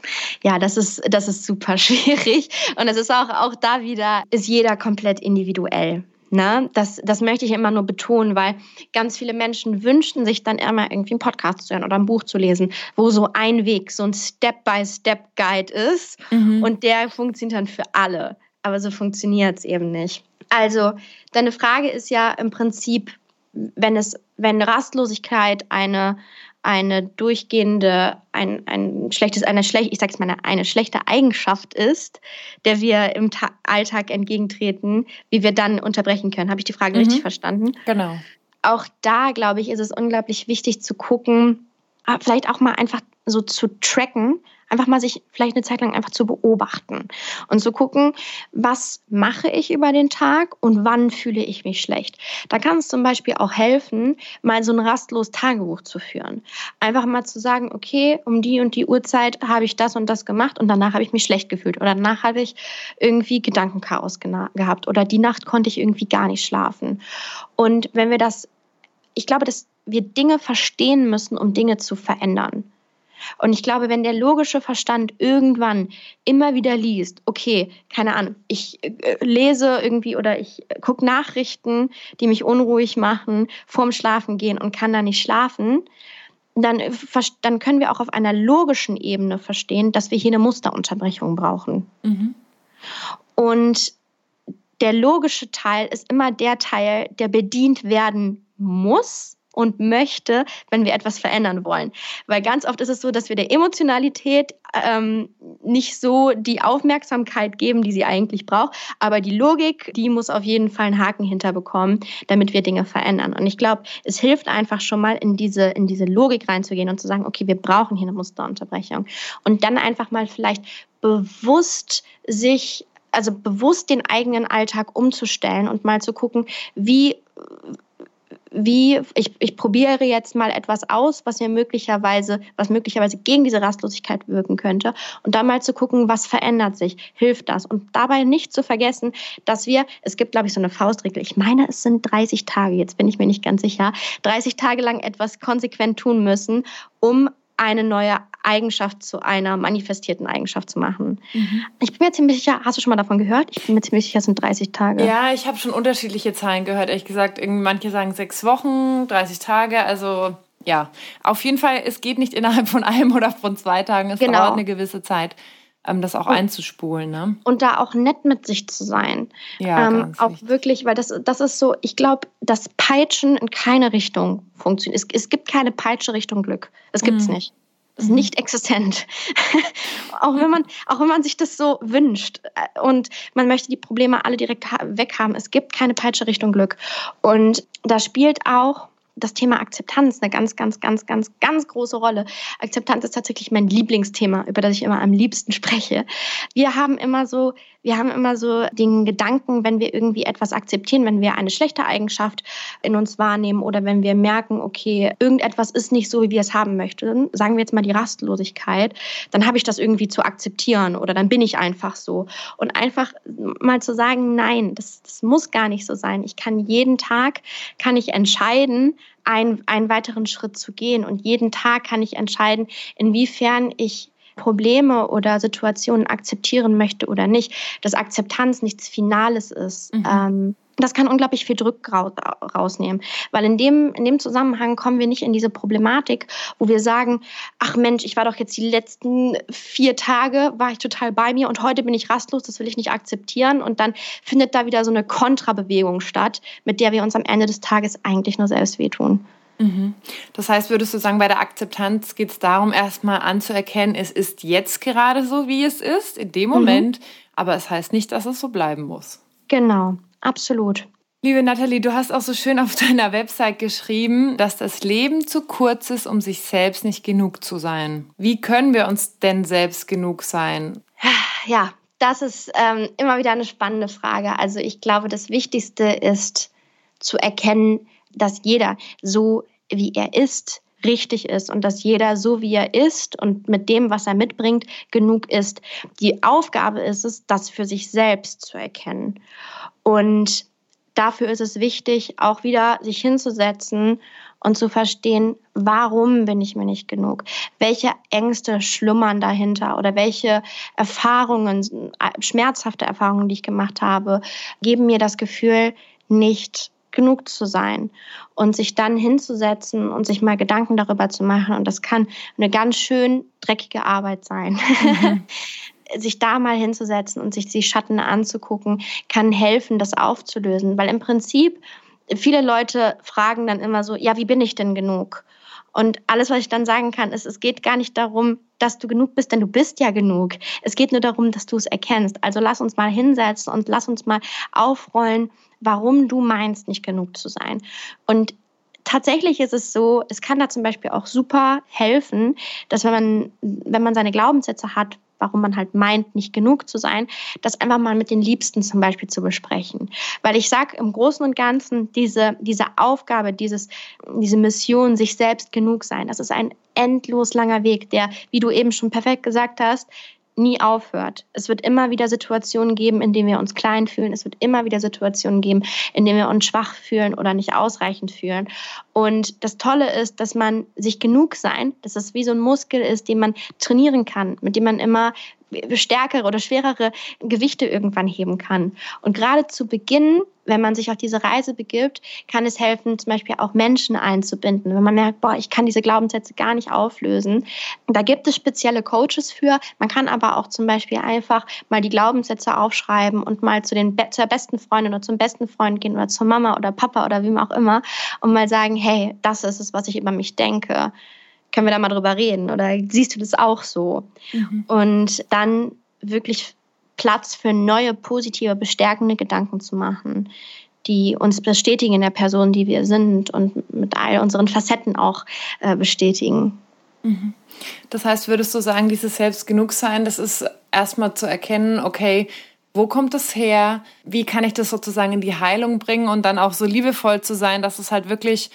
Ja, das ist, das ist super schwierig. Und es ist auch, auch da wieder, ist jeder komplett individuell. Ne? Das, das möchte ich immer nur betonen, weil ganz viele Menschen wünschen sich dann immer irgendwie einen Podcast zu hören oder ein Buch zu lesen, wo so ein Weg, so ein Step-by-Step-Guide ist mhm. und der funktioniert dann für alle. Aber so funktioniert es eben nicht. Also, deine Frage ist ja im Prinzip, wenn es, wenn Rastlosigkeit eine, eine durchgehende, ein, ein schlechtes, eine schlecht, ich sag's mal, eine schlechte Eigenschaft ist, der wir im Ta Alltag entgegentreten, wie wir dann unterbrechen können. Habe ich die Frage mhm. richtig verstanden? Genau. Auch da, glaube ich, ist es unglaublich wichtig zu gucken, vielleicht auch mal einfach so zu tracken, einfach mal sich vielleicht eine Zeit lang einfach zu beobachten und zu gucken, was mache ich über den Tag und wann fühle ich mich schlecht. Da kann es zum Beispiel auch helfen, mal so ein rastlos Tagebuch zu führen. Einfach mal zu sagen, okay, um die und die Uhrzeit habe ich das und das gemacht und danach habe ich mich schlecht gefühlt oder danach habe ich irgendwie Gedankenchaos gehabt oder die Nacht konnte ich irgendwie gar nicht schlafen. Und wenn wir das, ich glaube, dass wir Dinge verstehen müssen, um Dinge zu verändern. Und ich glaube, wenn der logische Verstand irgendwann immer wieder liest, okay, keine Ahnung, ich äh, lese irgendwie oder ich gucke Nachrichten, die mich unruhig machen, vorm Schlafen gehen und kann da nicht schlafen, dann, äh, dann können wir auch auf einer logischen Ebene verstehen, dass wir hier eine Musterunterbrechung brauchen. Mhm. Und der logische Teil ist immer der Teil, der bedient werden muss, und möchte, wenn wir etwas verändern wollen. Weil ganz oft ist es so, dass wir der Emotionalität ähm, nicht so die Aufmerksamkeit geben, die sie eigentlich braucht. Aber die Logik, die muss auf jeden Fall einen Haken hinterbekommen, damit wir Dinge verändern. Und ich glaube, es hilft einfach schon mal in diese, in diese Logik reinzugehen und zu sagen, okay, wir brauchen hier eine Musterunterbrechung. Und dann einfach mal vielleicht bewusst sich also bewusst den eigenen Alltag umzustellen und mal zu gucken, wie wie ich, ich probiere jetzt mal etwas aus, was mir möglicherweise, was möglicherweise gegen diese Rastlosigkeit wirken könnte. Und dann mal zu gucken, was verändert sich, hilft das? Und dabei nicht zu vergessen, dass wir, es gibt glaube ich so eine Faustregel, ich meine es sind 30 Tage, jetzt bin ich mir nicht ganz sicher, 30 Tage lang etwas konsequent tun müssen, um eine neue Eigenschaft zu einer manifestierten Eigenschaft zu machen. Mhm. Ich bin mir ziemlich sicher, hast du schon mal davon gehört? Ich bin mir ziemlich sicher, es sind 30 Tage. Ja, ich habe schon unterschiedliche Zahlen gehört. Ehrlich gesagt, manche sagen sechs Wochen, 30 Tage. Also ja, auf jeden Fall, es geht nicht innerhalb von einem oder von zwei Tagen. Es genau. dauert eine gewisse Zeit ähm, das auch und, einzuspulen. Ne? Und da auch nett mit sich zu sein. Ja, ähm, auch wichtig. wirklich, weil das, das ist so, ich glaube, das Peitschen in keine Richtung funktioniert. Es, es gibt keine Peitsche Richtung Glück. Das gibt es mhm. nicht. Das ist mhm. nicht existent. auch, wenn man, auch wenn man sich das so wünscht äh, und man möchte die Probleme alle direkt weghaben. Es gibt keine Peitsche Richtung Glück. Und da spielt auch das Thema Akzeptanz eine ganz, ganz, ganz, ganz, ganz große Rolle. Akzeptanz ist tatsächlich mein Lieblingsthema, über das ich immer am liebsten spreche. Wir haben immer so, wir haben immer so den Gedanken, wenn wir irgendwie etwas akzeptieren, wenn wir eine schlechte Eigenschaft in uns wahrnehmen oder wenn wir merken, okay, irgendetwas ist nicht so, wie wir es haben möchten, sagen wir jetzt mal die Rastlosigkeit, dann habe ich das irgendwie zu akzeptieren oder dann bin ich einfach so. Und einfach mal zu sagen, nein, das, das muss gar nicht so sein. Ich kann jeden Tag, kann ich entscheiden, ein, einen weiteren Schritt zu gehen. Und jeden Tag kann ich entscheiden, inwiefern ich Probleme oder Situationen akzeptieren möchte oder nicht, dass Akzeptanz nichts Finales ist. Mhm. Ähm, das kann unglaublich viel Druck rausnehmen, weil in dem, in dem Zusammenhang kommen wir nicht in diese Problematik, wo wir sagen, ach Mensch, ich war doch jetzt die letzten vier Tage, war ich total bei mir und heute bin ich rastlos, das will ich nicht akzeptieren und dann findet da wieder so eine Kontrabewegung statt, mit der wir uns am Ende des Tages eigentlich nur selbst wehtun. Mhm. Das heißt, würdest du sagen, bei der Akzeptanz geht es darum, erstmal anzuerkennen, es ist jetzt gerade so, wie es ist, in dem mhm. Moment, mhm. aber es heißt nicht, dass es so bleiben muss. Genau, absolut. Liebe Nathalie, du hast auch so schön auf deiner Website geschrieben, dass das Leben zu kurz ist, um sich selbst nicht genug zu sein. Wie können wir uns denn selbst genug sein? Ja, das ist ähm, immer wieder eine spannende Frage. Also ich glaube, das Wichtigste ist zu erkennen, dass jeder so wie er ist, richtig ist und dass jeder so wie er ist und mit dem, was er mitbringt, genug ist. Die Aufgabe ist es, das für sich selbst zu erkennen. Und dafür ist es wichtig, auch wieder sich hinzusetzen und zu verstehen, warum bin ich mir nicht genug? Welche Ängste schlummern dahinter oder welche Erfahrungen, schmerzhafte Erfahrungen, die ich gemacht habe, geben mir das Gefühl, nicht genug zu sein und sich dann hinzusetzen und sich mal Gedanken darüber zu machen. Und das kann eine ganz schön dreckige Arbeit sein. Mhm. sich da mal hinzusetzen und sich die Schatten anzugucken, kann helfen, das aufzulösen. Weil im Prinzip viele Leute fragen dann immer so, ja, wie bin ich denn genug? Und alles, was ich dann sagen kann, ist, es geht gar nicht darum, dass du genug bist, denn du bist ja genug. Es geht nur darum, dass du es erkennst. Also lass uns mal hinsetzen und lass uns mal aufrollen, warum du meinst, nicht genug zu sein. Und tatsächlich ist es so, es kann da zum Beispiel auch super helfen, dass wenn man, wenn man seine Glaubenssätze hat, warum man halt meint, nicht genug zu sein, das einfach mal mit den Liebsten zum Beispiel zu besprechen. Weil ich sage im Großen und Ganzen, diese, diese Aufgabe, dieses, diese Mission, sich selbst genug sein, das ist ein endlos langer Weg, der, wie du eben schon perfekt gesagt hast, nie aufhört. Es wird immer wieder Situationen geben, in denen wir uns klein fühlen. Es wird immer wieder Situationen geben, in denen wir uns schwach fühlen oder nicht ausreichend fühlen. Und das Tolle ist, dass man sich genug sein, dass es wie so ein Muskel ist, den man trainieren kann, mit dem man immer stärkere oder schwerere Gewichte irgendwann heben kann. Und gerade zu Beginn, wenn man sich auf diese Reise begibt, kann es helfen, zum Beispiel auch Menschen einzubinden. Wenn man merkt, boah, ich kann diese Glaubenssätze gar nicht auflösen. Da gibt es spezielle Coaches für. Man kann aber auch zum Beispiel einfach mal die Glaubenssätze aufschreiben und mal zu den zur besten Freundin oder zum besten Freund gehen oder zur Mama oder Papa oder wem auch immer und mal sagen, hey, das ist es, was ich über mich denke können wir da mal drüber reden? Oder siehst du das auch so? Mhm. Und dann wirklich Platz für neue, positive, bestärkende Gedanken zu machen, die uns bestätigen in der Person, die wir sind und mit all unseren Facetten auch äh, bestätigen. Mhm. Das heißt, würdest du sagen, dieses Selbstgenugsein, das ist erstmal zu erkennen, okay, wo kommt das her? Wie kann ich das sozusagen in die Heilung bringen und dann auch so liebevoll zu sein, dass es halt wirklich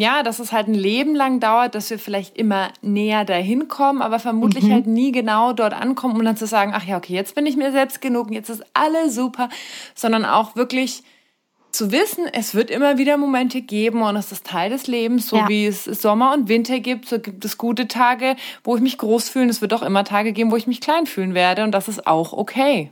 ja, dass es halt ein Leben lang dauert, dass wir vielleicht immer näher dahin kommen, aber vermutlich mhm. halt nie genau dort ankommen, um dann zu sagen, ach ja, okay, jetzt bin ich mir selbst genug, jetzt ist alles super, sondern auch wirklich zu wissen, es wird immer wieder Momente geben und es ist Teil des Lebens, so ja. wie es Sommer und Winter gibt, so gibt es gute Tage, wo ich mich groß fühle. Es wird auch immer Tage geben, wo ich mich klein fühlen werde und das ist auch okay.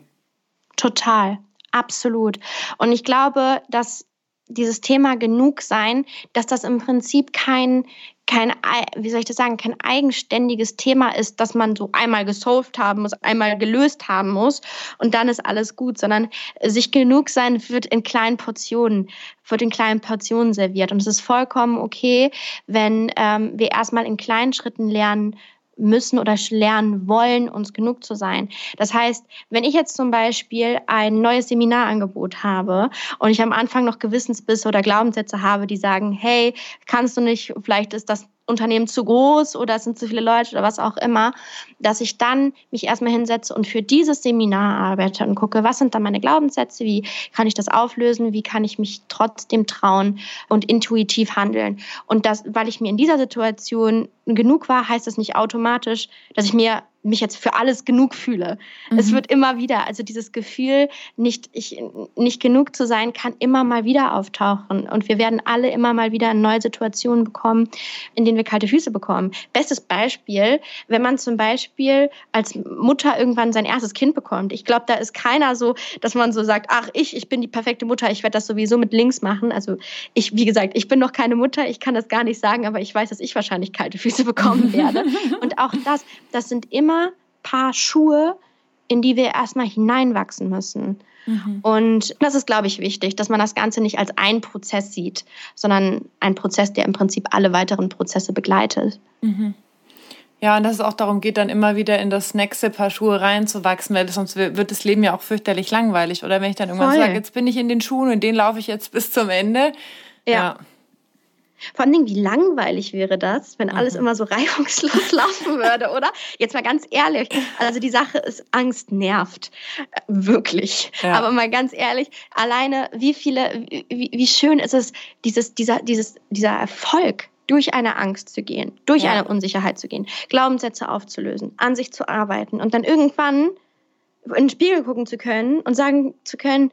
Total, absolut. Und ich glaube, dass dieses Thema genug sein, dass das im Prinzip kein, kein, wie soll ich das sagen, kein eigenständiges Thema ist, das man so einmal gesolved haben muss, einmal gelöst haben muss und dann ist alles gut, sondern sich genug sein wird in kleinen Portionen, wird in kleinen Portionen serviert. Und es ist vollkommen okay, wenn ähm, wir erstmal in kleinen Schritten lernen, müssen oder lernen wollen, uns genug zu sein. Das heißt, wenn ich jetzt zum Beispiel ein neues Seminarangebot habe und ich am Anfang noch Gewissensbisse oder Glaubenssätze habe, die sagen, hey, kannst du nicht, vielleicht ist das Unternehmen zu groß oder es sind zu viele Leute oder was auch immer, dass ich dann mich erstmal hinsetze und für dieses Seminar arbeite und gucke, was sind da meine Glaubenssätze, wie kann ich das auflösen, wie kann ich mich trotzdem trauen und intuitiv handeln. Und das, weil ich mir in dieser Situation genug war, heißt das nicht automatisch, dass ich mir mich jetzt für alles genug fühle. Mhm. Es wird immer wieder, also dieses Gefühl, nicht, ich, nicht genug zu sein, kann immer mal wieder auftauchen. Und wir werden alle immer mal wieder in neue Situationen bekommen, in denen wir kalte Füße bekommen. Bestes Beispiel, wenn man zum Beispiel als Mutter irgendwann sein erstes Kind bekommt. Ich glaube, da ist keiner so, dass man so sagt, ach, ich, ich bin die perfekte Mutter, ich werde das sowieso mit links machen. Also ich, wie gesagt, ich bin noch keine Mutter, ich kann das gar nicht sagen, aber ich weiß, dass ich wahrscheinlich kalte Füße bekommen werde. Und auch das, das sind immer Paar Schuhe, in die wir erstmal hineinwachsen müssen. Mhm. Und das ist, glaube ich, wichtig, dass man das Ganze nicht als ein Prozess sieht, sondern ein Prozess, der im Prinzip alle weiteren Prozesse begleitet. Mhm. Ja, und dass es auch darum geht, dann immer wieder in das nächste Paar Schuhe reinzuwachsen, weil sonst wird das Leben ja auch fürchterlich langweilig. Oder wenn ich dann irgendwann sage, jetzt bin ich in den Schuhen und den laufe ich jetzt bis zum Ende. ja. ja. Vor allem, wie langweilig wäre das, wenn alles mhm. immer so reibungslos laufen würde, oder? Jetzt mal ganz ehrlich. Also die Sache ist, Angst nervt. Äh, wirklich. Ja. Aber mal ganz ehrlich, alleine wie viele, wie, wie schön ist es, dieses, dieser, dieses, dieser Erfolg, durch eine Angst zu gehen, durch ja. eine Unsicherheit zu gehen, Glaubenssätze aufzulösen, an sich zu arbeiten und dann irgendwann in den Spiegel gucken zu können und sagen zu können,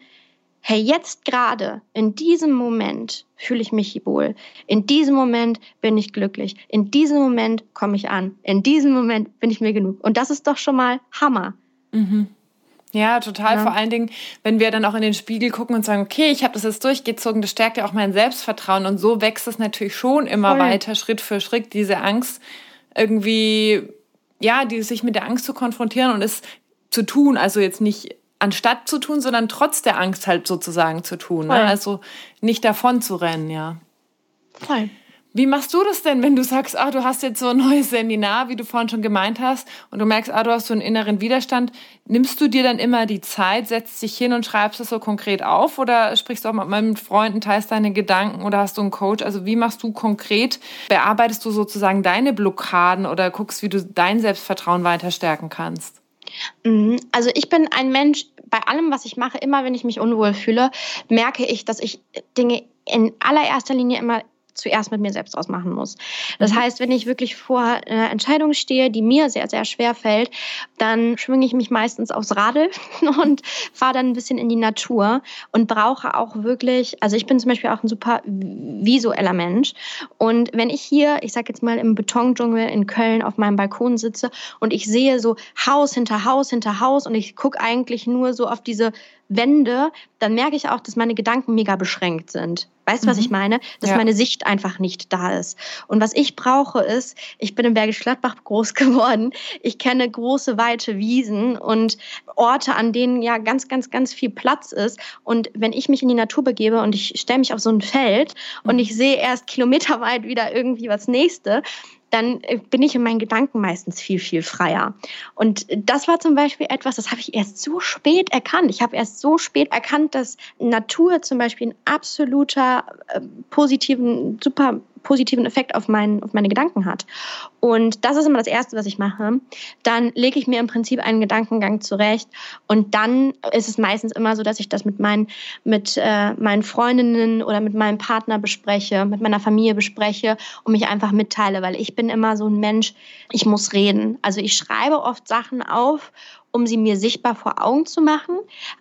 hey, jetzt gerade, in diesem Moment fühle ich mich wohl. In diesem Moment bin ich glücklich. In diesem Moment komme ich an. In diesem Moment bin ich mir genug. Und das ist doch schon mal Hammer. Mhm. Ja, total. Ja. Vor allen Dingen, wenn wir dann auch in den Spiegel gucken und sagen, okay, ich habe das jetzt durchgezogen, das stärkt ja auch mein Selbstvertrauen. Und so wächst es natürlich schon immer Voll. weiter, Schritt für Schritt, diese Angst irgendwie, ja, die sich mit der Angst zu konfrontieren und es zu tun. Also jetzt nicht anstatt zu tun, sondern trotz der Angst halt sozusagen zu tun. Ne? Also nicht davon zu rennen, ja. Voll. Wie machst du das denn, wenn du sagst, ah, du hast jetzt so ein neues Seminar, wie du vorhin schon gemeint hast, und du merkst, ah, du hast so einen inneren Widerstand? Nimmst du dir dann immer die Zeit, setzt dich hin und schreibst es so konkret auf oder sprichst du auch mal mit Freunden, teilst deine Gedanken oder hast du einen Coach? Also wie machst du konkret, bearbeitest du sozusagen deine Blockaden oder guckst, wie du dein Selbstvertrauen weiter stärken kannst? Mhm. Also ich bin ein Mensch, bei allem, was ich mache, immer wenn ich mich unwohl fühle, merke ich, dass ich Dinge in allererster Linie immer zuerst mit mir selbst ausmachen muss. Das mhm. heißt, wenn ich wirklich vor einer Entscheidung stehe, die mir sehr, sehr schwer fällt, dann schwinge ich mich meistens aufs Radl und fahre dann ein bisschen in die Natur und brauche auch wirklich, also ich bin zum Beispiel auch ein super visueller Mensch und wenn ich hier, ich sag jetzt mal im Betondschungel in Köln auf meinem Balkon sitze und ich sehe so Haus hinter Haus hinter Haus und ich gucke eigentlich nur so auf diese wende, dann merke ich auch, dass meine Gedanken mega beschränkt sind. Weißt du, was mhm. ich meine? Dass ja. meine Sicht einfach nicht da ist. Und was ich brauche ist, ich bin in Bergisch Gladbach groß geworden. Ich kenne große, weite Wiesen und Orte, an denen ja ganz, ganz, ganz viel Platz ist. Und wenn ich mich in die Natur begebe und ich stelle mich auf so ein Feld und mhm. ich sehe erst kilometerweit wieder irgendwie was nächste, dann äh, bin ich in meinen Gedanken meistens viel, viel freier. Und das war zum Beispiel etwas, das habe ich erst so spät erkannt. Ich habe erst so spät erkannt, dass Natur zum Beispiel ein absoluter äh, positiven, super positiven Effekt auf, mein, auf meine Gedanken hat. Und das ist immer das Erste, was ich mache. Dann lege ich mir im Prinzip einen Gedankengang zurecht und dann ist es meistens immer so, dass ich das mit meinen, mit, äh, meinen Freundinnen oder mit meinem Partner bespreche, mit meiner Familie bespreche und mich einfach mitteile, weil ich bin immer so ein Mensch, ich muss reden. Also ich schreibe oft Sachen auf um sie mir sichtbar vor Augen zu machen.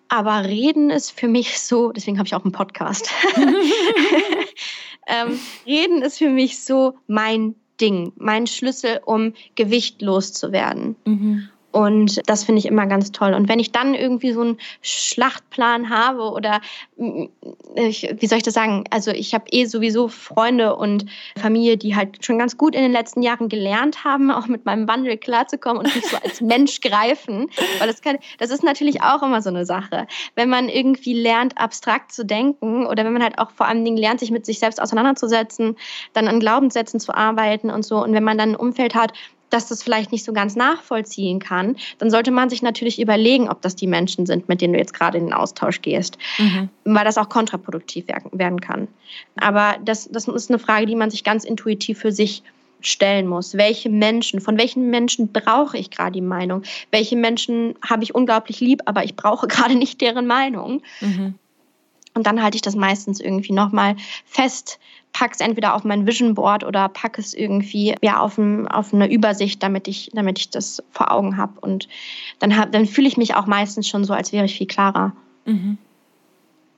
Aber reden ist für mich so, deswegen habe ich auch einen Podcast. ähm, reden ist für mich so mein Ding, mein Schlüssel, um Gewicht loszuwerden. Mhm. Und das finde ich immer ganz toll. Und wenn ich dann irgendwie so einen Schlachtplan habe oder mm, wie soll ich das sagen? Also ich habe eh sowieso Freunde und Familie, die halt schon ganz gut in den letzten Jahren gelernt haben, auch mit meinem Wandel klarzukommen und mich so als Mensch greifen. Weil das, kann, das ist natürlich auch immer so eine Sache. Wenn man irgendwie lernt, abstrakt zu denken oder wenn man halt auch vor allen Dingen lernt, sich mit sich selbst auseinanderzusetzen, dann an Glaubenssätzen zu arbeiten und so. Und wenn man dann ein Umfeld hat, dass das vielleicht nicht so ganz nachvollziehen kann, dann sollte man sich natürlich überlegen, ob das die Menschen sind, mit denen du jetzt gerade in den Austausch gehst, mhm. weil das auch kontraproduktiv werden kann. Aber das, das ist eine Frage, die man sich ganz intuitiv für sich stellen muss. Welche Menschen, von welchen Menschen brauche ich gerade die Meinung? Welche Menschen habe ich unglaublich lieb, aber ich brauche gerade nicht deren Meinung? Mhm. Und dann halte ich das meistens irgendwie nochmal fest, pack es entweder auf mein Vision Board oder pack es irgendwie ja, auf, ein, auf eine Übersicht, damit ich, damit ich das vor Augen habe. Und dann, hab, dann fühle ich mich auch meistens schon so, als wäre ich viel klarer. Mhm.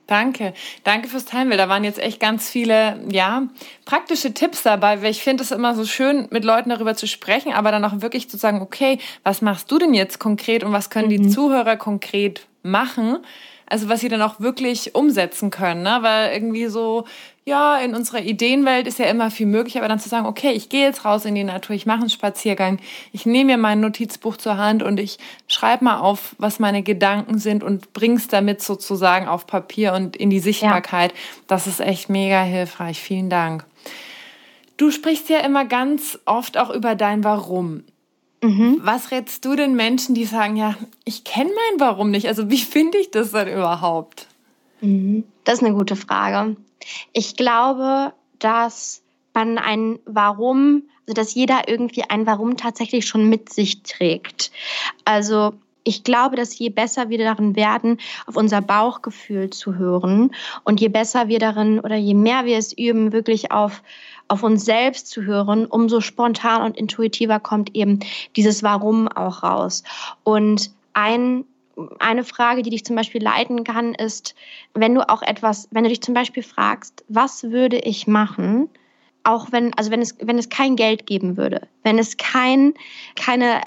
Danke. Danke fürs Teilen. Da waren jetzt echt ganz viele, ja, praktische Tipps dabei, weil ich finde es immer so schön, mit Leuten darüber zu sprechen, aber dann auch wirklich zu sagen, okay, was machst du denn jetzt konkret und was können mhm. die Zuhörer konkret machen? Also was sie dann auch wirklich umsetzen können, ne? Weil irgendwie so, ja, in unserer Ideenwelt ist ja immer viel möglich, aber dann zu sagen, okay, ich gehe jetzt raus in die Natur, ich mache einen Spaziergang, ich nehme mir mein Notizbuch zur Hand und ich schreibe mal auf, was meine Gedanken sind und bring's damit sozusagen auf Papier und in die Sichtbarkeit. Ja. Das ist echt mega hilfreich. Vielen Dank. Du sprichst ja immer ganz oft auch über dein Warum. Mhm. Was rätst du den Menschen, die sagen, ja, ich kenne mein Warum nicht? Also wie finde ich das denn überhaupt? Mhm. Das ist eine gute Frage. Ich glaube, dass man ein Warum, also dass jeder irgendwie ein Warum tatsächlich schon mit sich trägt. Also ich glaube, dass je besser wir darin werden, auf unser Bauchgefühl zu hören und je besser wir darin oder je mehr wir es üben, wirklich auf auf uns selbst zu hören, umso spontan und intuitiver kommt eben dieses Warum auch raus. Und ein eine Frage, die dich zum Beispiel leiten kann, ist, wenn du auch etwas, wenn du dich zum Beispiel fragst, was würde ich machen, auch wenn, also wenn es, wenn es kein Geld geben würde, wenn es kein, keine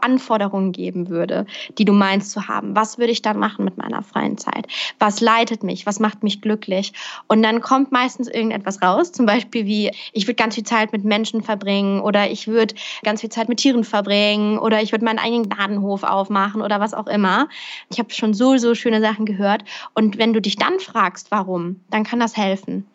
Anforderungen geben würde, die du meinst zu haben, was würde ich dann machen mit meiner freien Zeit? Was leitet mich? Was macht mich glücklich? Und dann kommt meistens irgendetwas raus, zum Beispiel wie, ich würde ganz viel Zeit mit Menschen verbringen oder ich würde ganz viel Zeit mit Tieren verbringen oder ich würde meinen eigenen Ladenhof aufmachen oder was auch immer. Ich habe schon so, so schöne Sachen gehört. Und wenn du dich dann fragst, warum, dann kann das helfen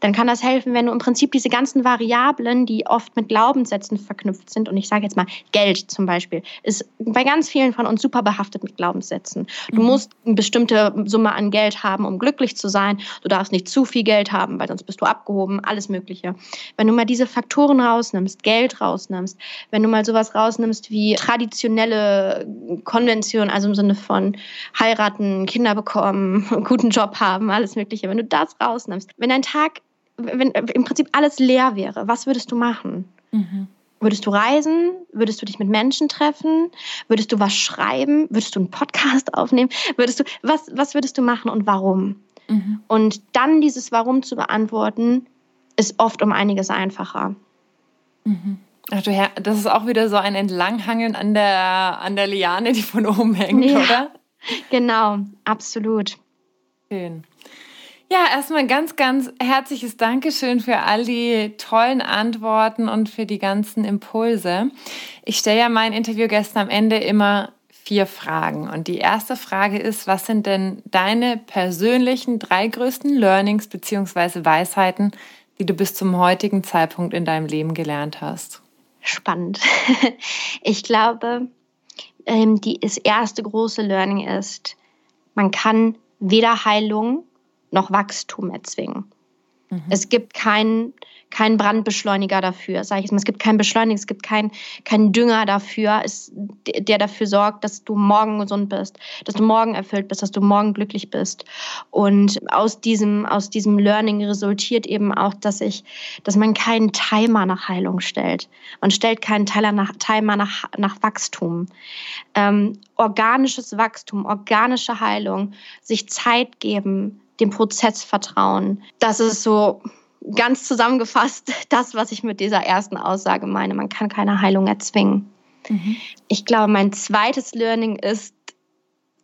dann kann das helfen, wenn du im Prinzip diese ganzen Variablen, die oft mit Glaubenssätzen verknüpft sind, und ich sage jetzt mal Geld zum Beispiel, ist bei ganz vielen von uns super behaftet mit Glaubenssätzen. Du mhm. musst eine bestimmte Summe an Geld haben, um glücklich zu sein. Du darfst nicht zu viel Geld haben, weil sonst bist du abgehoben, alles Mögliche. Wenn du mal diese Faktoren rausnimmst, Geld rausnimmst, wenn du mal sowas rausnimmst wie traditionelle Konventionen, also im Sinne von heiraten, Kinder bekommen, guten Job haben, alles Mögliche, wenn du das rausnimmst, wenn dein Tag wenn im Prinzip alles leer wäre, was würdest du machen? Mhm. Würdest du reisen? Würdest du dich mit Menschen treffen? Würdest du was schreiben? Würdest du einen Podcast aufnehmen? Würdest du, was, was würdest du machen und warum? Mhm. Und dann dieses Warum zu beantworten, ist oft um einiges einfacher. Mhm. Ach du Herr, das ist auch wieder so ein Entlanghangeln an der, an der Liane, die von oben hängt, ja, oder? Genau, absolut. Schön. Ja, erstmal ganz, ganz herzliches Dankeschön für all die tollen Antworten und für die ganzen Impulse. Ich stelle ja meinen Interviewgästen am Ende immer vier Fragen. Und die erste Frage ist, was sind denn deine persönlichen drei größten Learnings beziehungsweise Weisheiten, die du bis zum heutigen Zeitpunkt in deinem Leben gelernt hast? Spannend. Ich glaube, ähm, die, das erste große Learning ist, man kann weder Heilung noch Wachstum erzwingen. Mhm. Es gibt keinen kein Brandbeschleuniger dafür, sage ich mal. Es gibt keinen Beschleuniger, es gibt keinen kein Dünger dafür, ist, der dafür sorgt, dass du morgen gesund bist, dass du morgen erfüllt bist, dass du morgen glücklich bist. Und aus diesem, aus diesem Learning resultiert eben auch, dass ich, dass man keinen Timer nach Heilung stellt. Man stellt keinen Timer nach, Timer nach, nach Wachstum. Ähm, organisches Wachstum, organische Heilung, sich Zeit geben, dem Prozess vertrauen. Das ist so ganz zusammengefasst das, was ich mit dieser ersten Aussage meine. Man kann keine Heilung erzwingen. Mhm. Ich glaube, mein zweites Learning ist,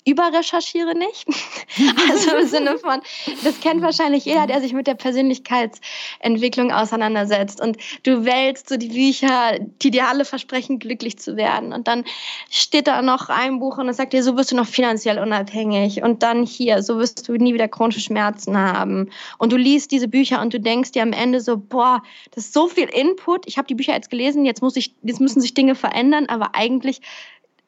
überrecherchiere nicht. also im Sinne von, das kennt wahrscheinlich jeder, der sich mit der Persönlichkeitsentwicklung auseinandersetzt. Und du wählst so die Bücher, die dir alle versprechen, glücklich zu werden. Und dann steht da noch ein Buch und es sagt dir, so wirst du noch finanziell unabhängig. Und dann hier, so wirst du nie wieder chronische Schmerzen haben. Und du liest diese Bücher und du denkst dir am Ende so, boah, das ist so viel Input. Ich habe die Bücher jetzt gelesen, jetzt muss ich, jetzt müssen sich Dinge verändern, aber eigentlich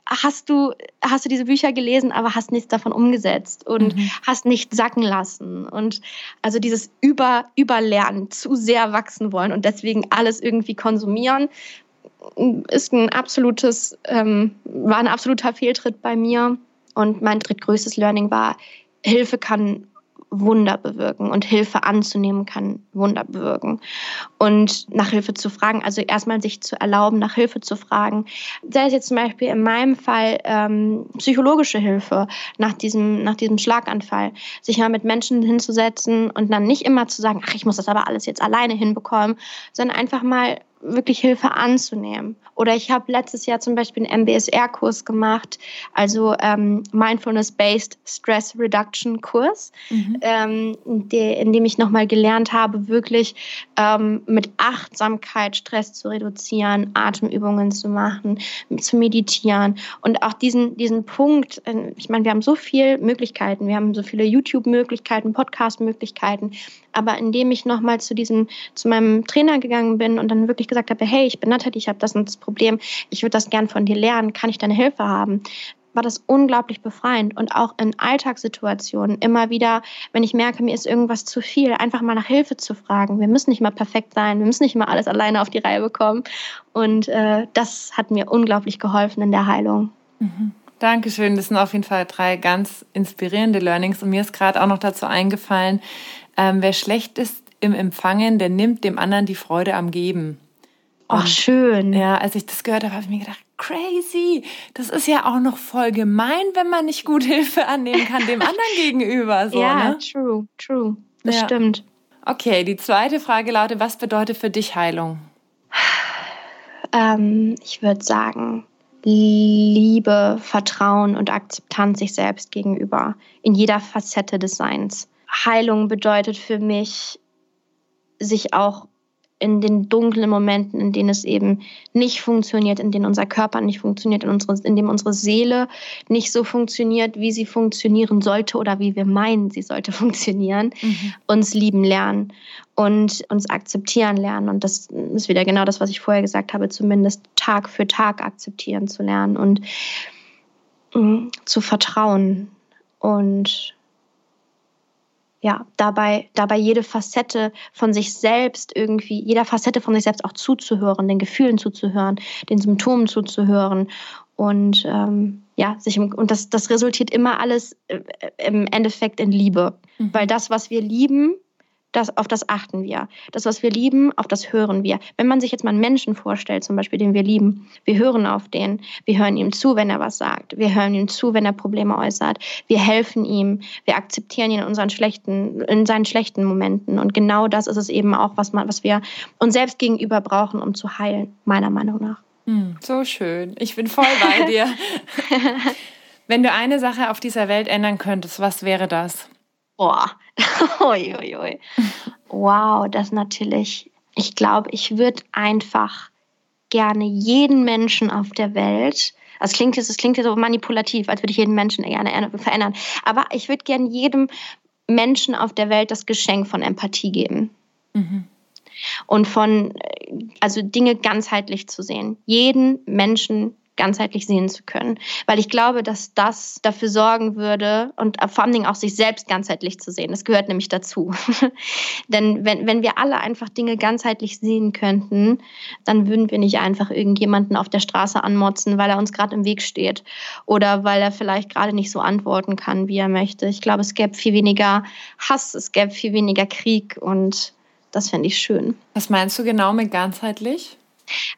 hast du, hast du diese Bücher gelesen, aber hast nichts davon umgesetzt und mhm. hast nicht sacken lassen. Und also dieses Über, Überlernen, zu sehr wachsen wollen und deswegen alles irgendwie konsumieren, ist ein absolutes, ähm, war ein absoluter Fehltritt bei mir. Und mein drittgrößtes Learning war, Hilfe kann Wunder bewirken und Hilfe anzunehmen kann Wunder bewirken. Und nach Hilfe zu fragen, also erstmal sich zu erlauben, nach Hilfe zu fragen. Sei es jetzt zum Beispiel in meinem Fall ähm, psychologische Hilfe nach diesem, nach diesem Schlaganfall, sich mal mit Menschen hinzusetzen und dann nicht immer zu sagen, ach, ich muss das aber alles jetzt alleine hinbekommen, sondern einfach mal wirklich Hilfe anzunehmen. Oder ich habe letztes Jahr zum Beispiel einen MBSR-Kurs gemacht, also ähm, Mindfulness-Based Stress Reduction Kurs, mhm. ähm, in dem ich nochmal gelernt habe, wirklich ähm, mit Achtsamkeit Stress zu reduzieren, Atemübungen zu machen, zu meditieren und auch diesen, diesen Punkt, äh, ich meine, wir haben so viele Möglichkeiten, wir haben so viele YouTube-Möglichkeiten, Podcast-Möglichkeiten, aber indem ich nochmal zu diesem, zu meinem Trainer gegangen bin und dann wirklich gesagt habe, hey, ich bin Nathalie, ich habe das und das Problem, ich würde das gern von dir lernen, kann ich deine Hilfe haben? war das unglaublich befreiend und auch in Alltagssituationen immer wieder, wenn ich merke, mir ist irgendwas zu viel, einfach mal nach Hilfe zu fragen. Wir müssen nicht mal perfekt sein, wir müssen nicht mal alles alleine auf die Reihe bekommen. Und äh, das hat mir unglaublich geholfen in der Heilung. Mhm. Dankeschön. Das sind auf jeden Fall drei ganz inspirierende Learnings. Und mir ist gerade auch noch dazu eingefallen, ähm, wer schlecht ist im Empfangen, der nimmt dem anderen die Freude am Geben. Ach, schön. Ja, als ich das gehört habe, habe ich mir gedacht, crazy. Das ist ja auch noch voll gemein, wenn man nicht gut Hilfe annehmen kann dem anderen gegenüber. So, ja, ne? true, true. Das Ja. stimmt. Okay, die zweite Frage lautet, was bedeutet für dich Heilung? Ähm, ich würde sagen, Liebe, Vertrauen und Akzeptanz sich selbst gegenüber in jeder Facette des Seins. Heilung bedeutet für mich, sich auch in den dunklen Momenten, in denen es eben nicht funktioniert, in denen unser Körper nicht funktioniert, in, unsere, in dem unsere Seele nicht so funktioniert, wie sie funktionieren sollte oder wie wir meinen, sie sollte funktionieren, uns lieben lernen und uns akzeptieren lernen. Und das ist wieder genau das, was ich vorher gesagt habe, zumindest Tag für Tag akzeptieren zu lernen und mm, zu vertrauen und ja, dabei, dabei jede Facette von sich selbst irgendwie, jeder Facette von sich selbst auch zuzuhören, den Gefühlen zuzuhören, den Symptomen zuzuhören und ähm, ja, sich im, und das, das resultiert immer alles äh, im Endeffekt in Liebe, Mhm. weil das, was wir lieben, das, auf das achten wir. Das, was wir lieben, auf das hören wir. Wenn man sich jetzt mal einen Menschen vorstellt, zum Beispiel, den wir lieben, wir hören auf den, wir hören ihm zu, wenn er was sagt, wir hören ihm zu, wenn er Probleme äußert, wir helfen ihm, wir akzeptieren ihn in unseren schlechten, in seinen schlechten Momenten. Und genau das ist es eben auch, was man, was wir uns selbst gegenüber brauchen, um zu heilen, meiner Meinung nach. Hm, so schön. Ich bin voll bei dir. Wenn du eine Sache auf dieser Welt ändern könntest, was wäre das? Boah. ui, ui, ui. Wow, das natürlich. Ich glaube, ich würde einfach gerne jeden Menschen auf der Welt, das klingt jetzt, das klingt jetzt so manipulativ, als würde ich jeden Menschen gerne verändern, aber ich würde gerne jedem Menschen auf der Welt das Geschenk von Empathie geben. Mhm. Und von, also Dinge ganzheitlich zu sehen. Jeden Menschen ganzheitlich sehen zu können. Weil ich glaube, dass das dafür sorgen würde und vor allen Dingen auch sich selbst ganzheitlich zu sehen. Das gehört nämlich dazu. Denn wenn, wenn wir alle einfach Dinge ganzheitlich sehen könnten, dann würden wir nicht einfach irgendjemanden auf der Straße anmotzen, weil er uns gerade im Weg steht oder weil er vielleicht gerade nicht so antworten kann, wie er möchte. Ich glaube, es gäbe viel weniger Hass, es gäbe viel weniger Krieg und das fände ich schön. Was meinst du genau mit ganzheitlich?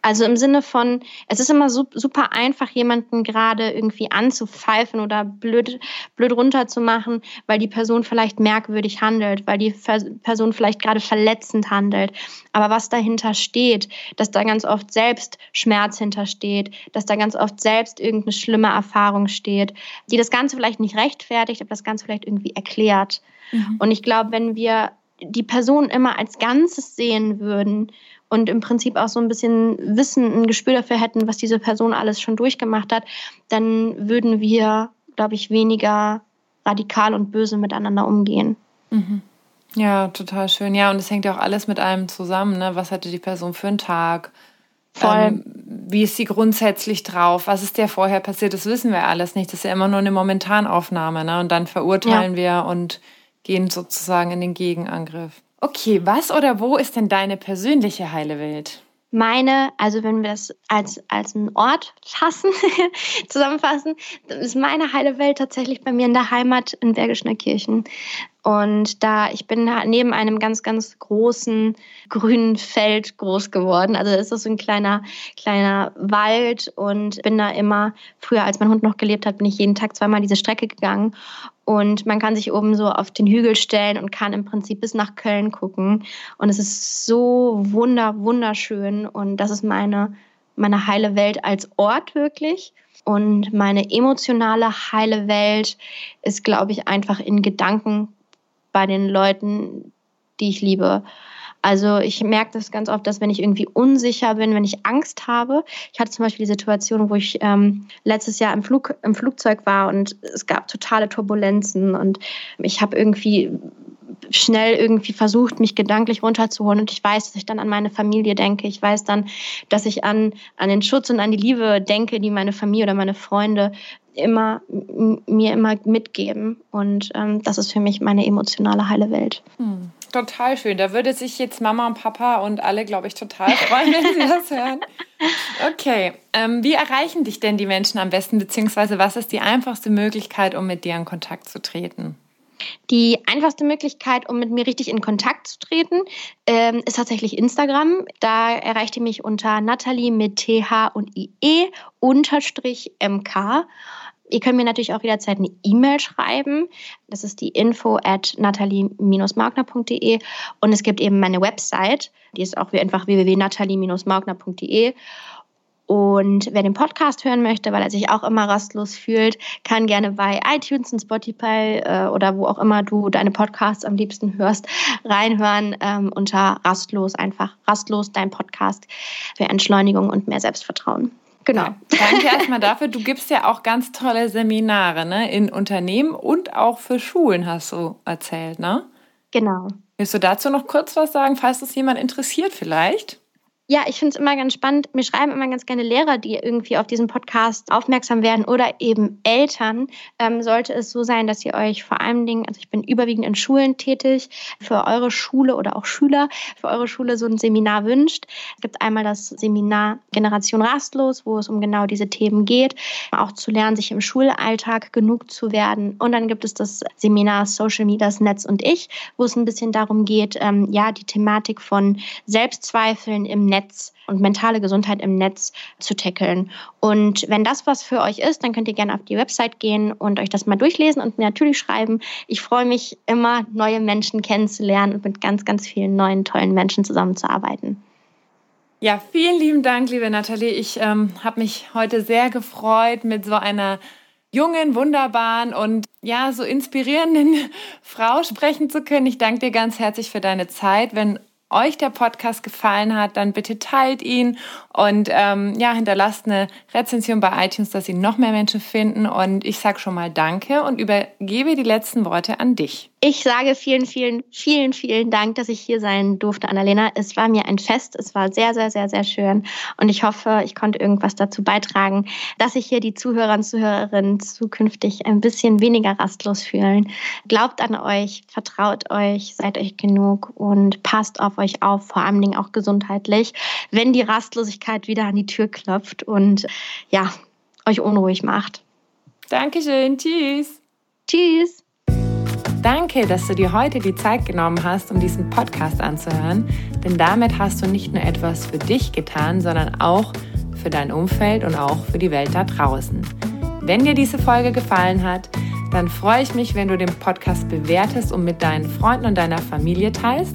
Also im Sinne von, es ist immer super einfach, jemanden gerade irgendwie anzupfeifen oder blöd, blöd runterzumachen, weil die Person vielleicht merkwürdig handelt, weil die Person vielleicht gerade verletzend handelt. Aber was dahinter steht, dass da ganz oft selbst Schmerz hintersteht, dass da ganz oft selbst irgendeine schlimme Erfahrung steht, die das Ganze vielleicht nicht rechtfertigt, aber das Ganze vielleicht irgendwie erklärt. Mhm. Und ich glaube, wenn wir die Person immer als Ganzes sehen würden und im Prinzip auch so ein bisschen Wissen, ein Gespür dafür hätten, was diese Person alles schon durchgemacht hat, dann würden wir, glaube ich, weniger radikal und böse miteinander umgehen. Mhm. Ja, total schön. Ja, und es hängt ja auch alles mit einem zusammen. Ne? Was hatte die Person für einen Tag? Voll. Ähm, wie ist sie grundsätzlich drauf? Was ist der vorher passiert? Das wissen wir alles nicht. Das ist ja immer nur eine Momentanaufnahme. Ne? Und dann verurteilen ja. wir und gehen sozusagen in den Gegenangriff. Okay, was oder wo ist denn deine persönliche heile Welt? Meine, also wenn wir es als, als einen Ort fassen, zusammenfassen, ist meine heile Welt tatsächlich bei mir in der Heimat in Bergisch Kirchen. Und da, ich bin neben einem ganz, ganz großen grünen Feld groß geworden. Also es ist so ein kleiner, kleiner Wald und bin da immer, früher als mein Hund noch gelebt hat, bin ich jeden Tag zweimal diese Strecke gegangen. Und man kann sich oben so auf den Hügel stellen und kann im Prinzip bis nach Köln gucken. Und es ist so wunder, wunderschön. Und das ist meine, meine heile Welt als Ort wirklich. Und meine emotionale heile Welt ist, glaube ich, einfach in Gedanken bei den Leuten, die ich liebe. Also ich merke das ganz oft, dass wenn ich irgendwie unsicher bin, wenn ich Angst habe. Ich hatte zum Beispiel die Situation, wo ich ähm, letztes Jahr im, Flug, im Flugzeug war und es gab totale Turbulenzen und ich habe irgendwie schnell irgendwie versucht, mich gedanklich runterzuholen. Und ich weiß, dass ich dann an meine Familie denke. Ich weiß dann, dass ich an, an den Schutz und an die Liebe denke, die meine Familie oder meine Freunde immer mir immer mitgeben. Und ähm, das ist für mich meine emotionale heile Welt. Hm, total schön. Da würde sich jetzt Mama und Papa und alle, glaube ich, total freuen, wenn sie das hören. Okay. Ähm, wie erreichen dich denn die Menschen am besten, beziehungsweise was ist die einfachste Möglichkeit, um mit dir in Kontakt zu treten? Die einfachste Möglichkeit, um mit mir richtig in Kontakt zu treten, ähm, ist tatsächlich Instagram. Da erreicht ihr mich unter Natalie mit TH und IE unterstrich MK. Ihr könnt mir natürlich auch jederzeit eine E-Mail schreiben. Das ist die info at natalie-maugner.de und es gibt eben meine Website, die ist auch einfach www.natalie-maugner.de und wer den Podcast hören möchte, weil er sich auch immer rastlos fühlt, kann gerne bei iTunes und Spotify äh, oder wo auch immer du deine Podcasts am liebsten hörst, reinhören ähm, unter Rastlos, einfach Rastlos, dein Podcast für Entschleunigung und mehr Selbstvertrauen. Genau. Danke erstmal dafür. Du gibst ja auch ganz tolle Seminare ne? in Unternehmen und auch für Schulen, hast du erzählt, ne? Genau. Willst du dazu noch kurz was sagen, falls das jemand interessiert vielleicht? Ja, ich finde es immer ganz spannend. Mir schreiben immer ganz gerne Lehrer, die irgendwie auf diesen Podcast aufmerksam werden oder eben Eltern. Ähm, sollte es so sein, dass ihr euch vor allen Dingen, also ich bin überwiegend in Schulen tätig, für eure Schule oder auch Schüler, für eure Schule so ein Seminar wünscht. Es gibt einmal das Seminar Generation Rastlos, wo es um genau diese Themen geht, auch zu lernen, sich im Schulalltag genug zu werden. Und dann gibt es das Seminar Social Media, das Netz und ich, wo es ein bisschen darum geht, ähm, ja, die Thematik von Selbstzweifeln im Netz Netz und mentale Gesundheit im Netz zu tackeln. Und wenn das was für euch ist, dann könnt ihr gerne auf die Website gehen und euch das mal durchlesen und mir natürlich schreiben. Ich freue mich immer, neue Menschen kennenzulernen und mit ganz, ganz vielen neuen, tollen Menschen zusammenzuarbeiten. Ja, vielen lieben Dank, liebe Nathalie. Ich ähm, habe mich heute sehr gefreut, mit so einer jungen, wunderbaren und ja, so inspirierenden Frau sprechen zu können. Ich danke dir ganz herzlich für deine Zeit. Wenn euch der Podcast gefallen hat, dann bitte teilt ihn und ähm, ja, hinterlasst eine Rezension bei iTunes, dass ihn noch mehr Menschen finden. Und ich sage schon mal Danke und übergebe die letzten Worte an dich. Ich sage vielen, vielen, vielen, vielen Dank, dass ich hier sein durfte, Annalena. Es war mir ein Fest. Es war sehr, sehr, sehr, sehr schön. Und ich hoffe, ich konnte irgendwas dazu beitragen, dass sich hier die Zuhörer und Zuhörerinnen zukünftig ein bisschen weniger rastlos fühlen. Glaubt an euch, vertraut euch, seid euch genug und passt auf euch auf, vor allen Dingen auch gesundheitlich, wenn die Rastlosigkeit wieder an die Tür klopft und ja, euch unruhig macht. Dankeschön. Tschüss. Tschüss. Danke, dass du dir heute die Zeit genommen hast, um diesen Podcast anzuhören, denn damit hast du nicht nur etwas für dich getan, sondern auch für dein Umfeld und auch für die Welt da draußen. Wenn dir diese Folge gefallen hat, dann freue ich mich, wenn du den Podcast bewertest und mit deinen Freunden und deiner Familie teilst.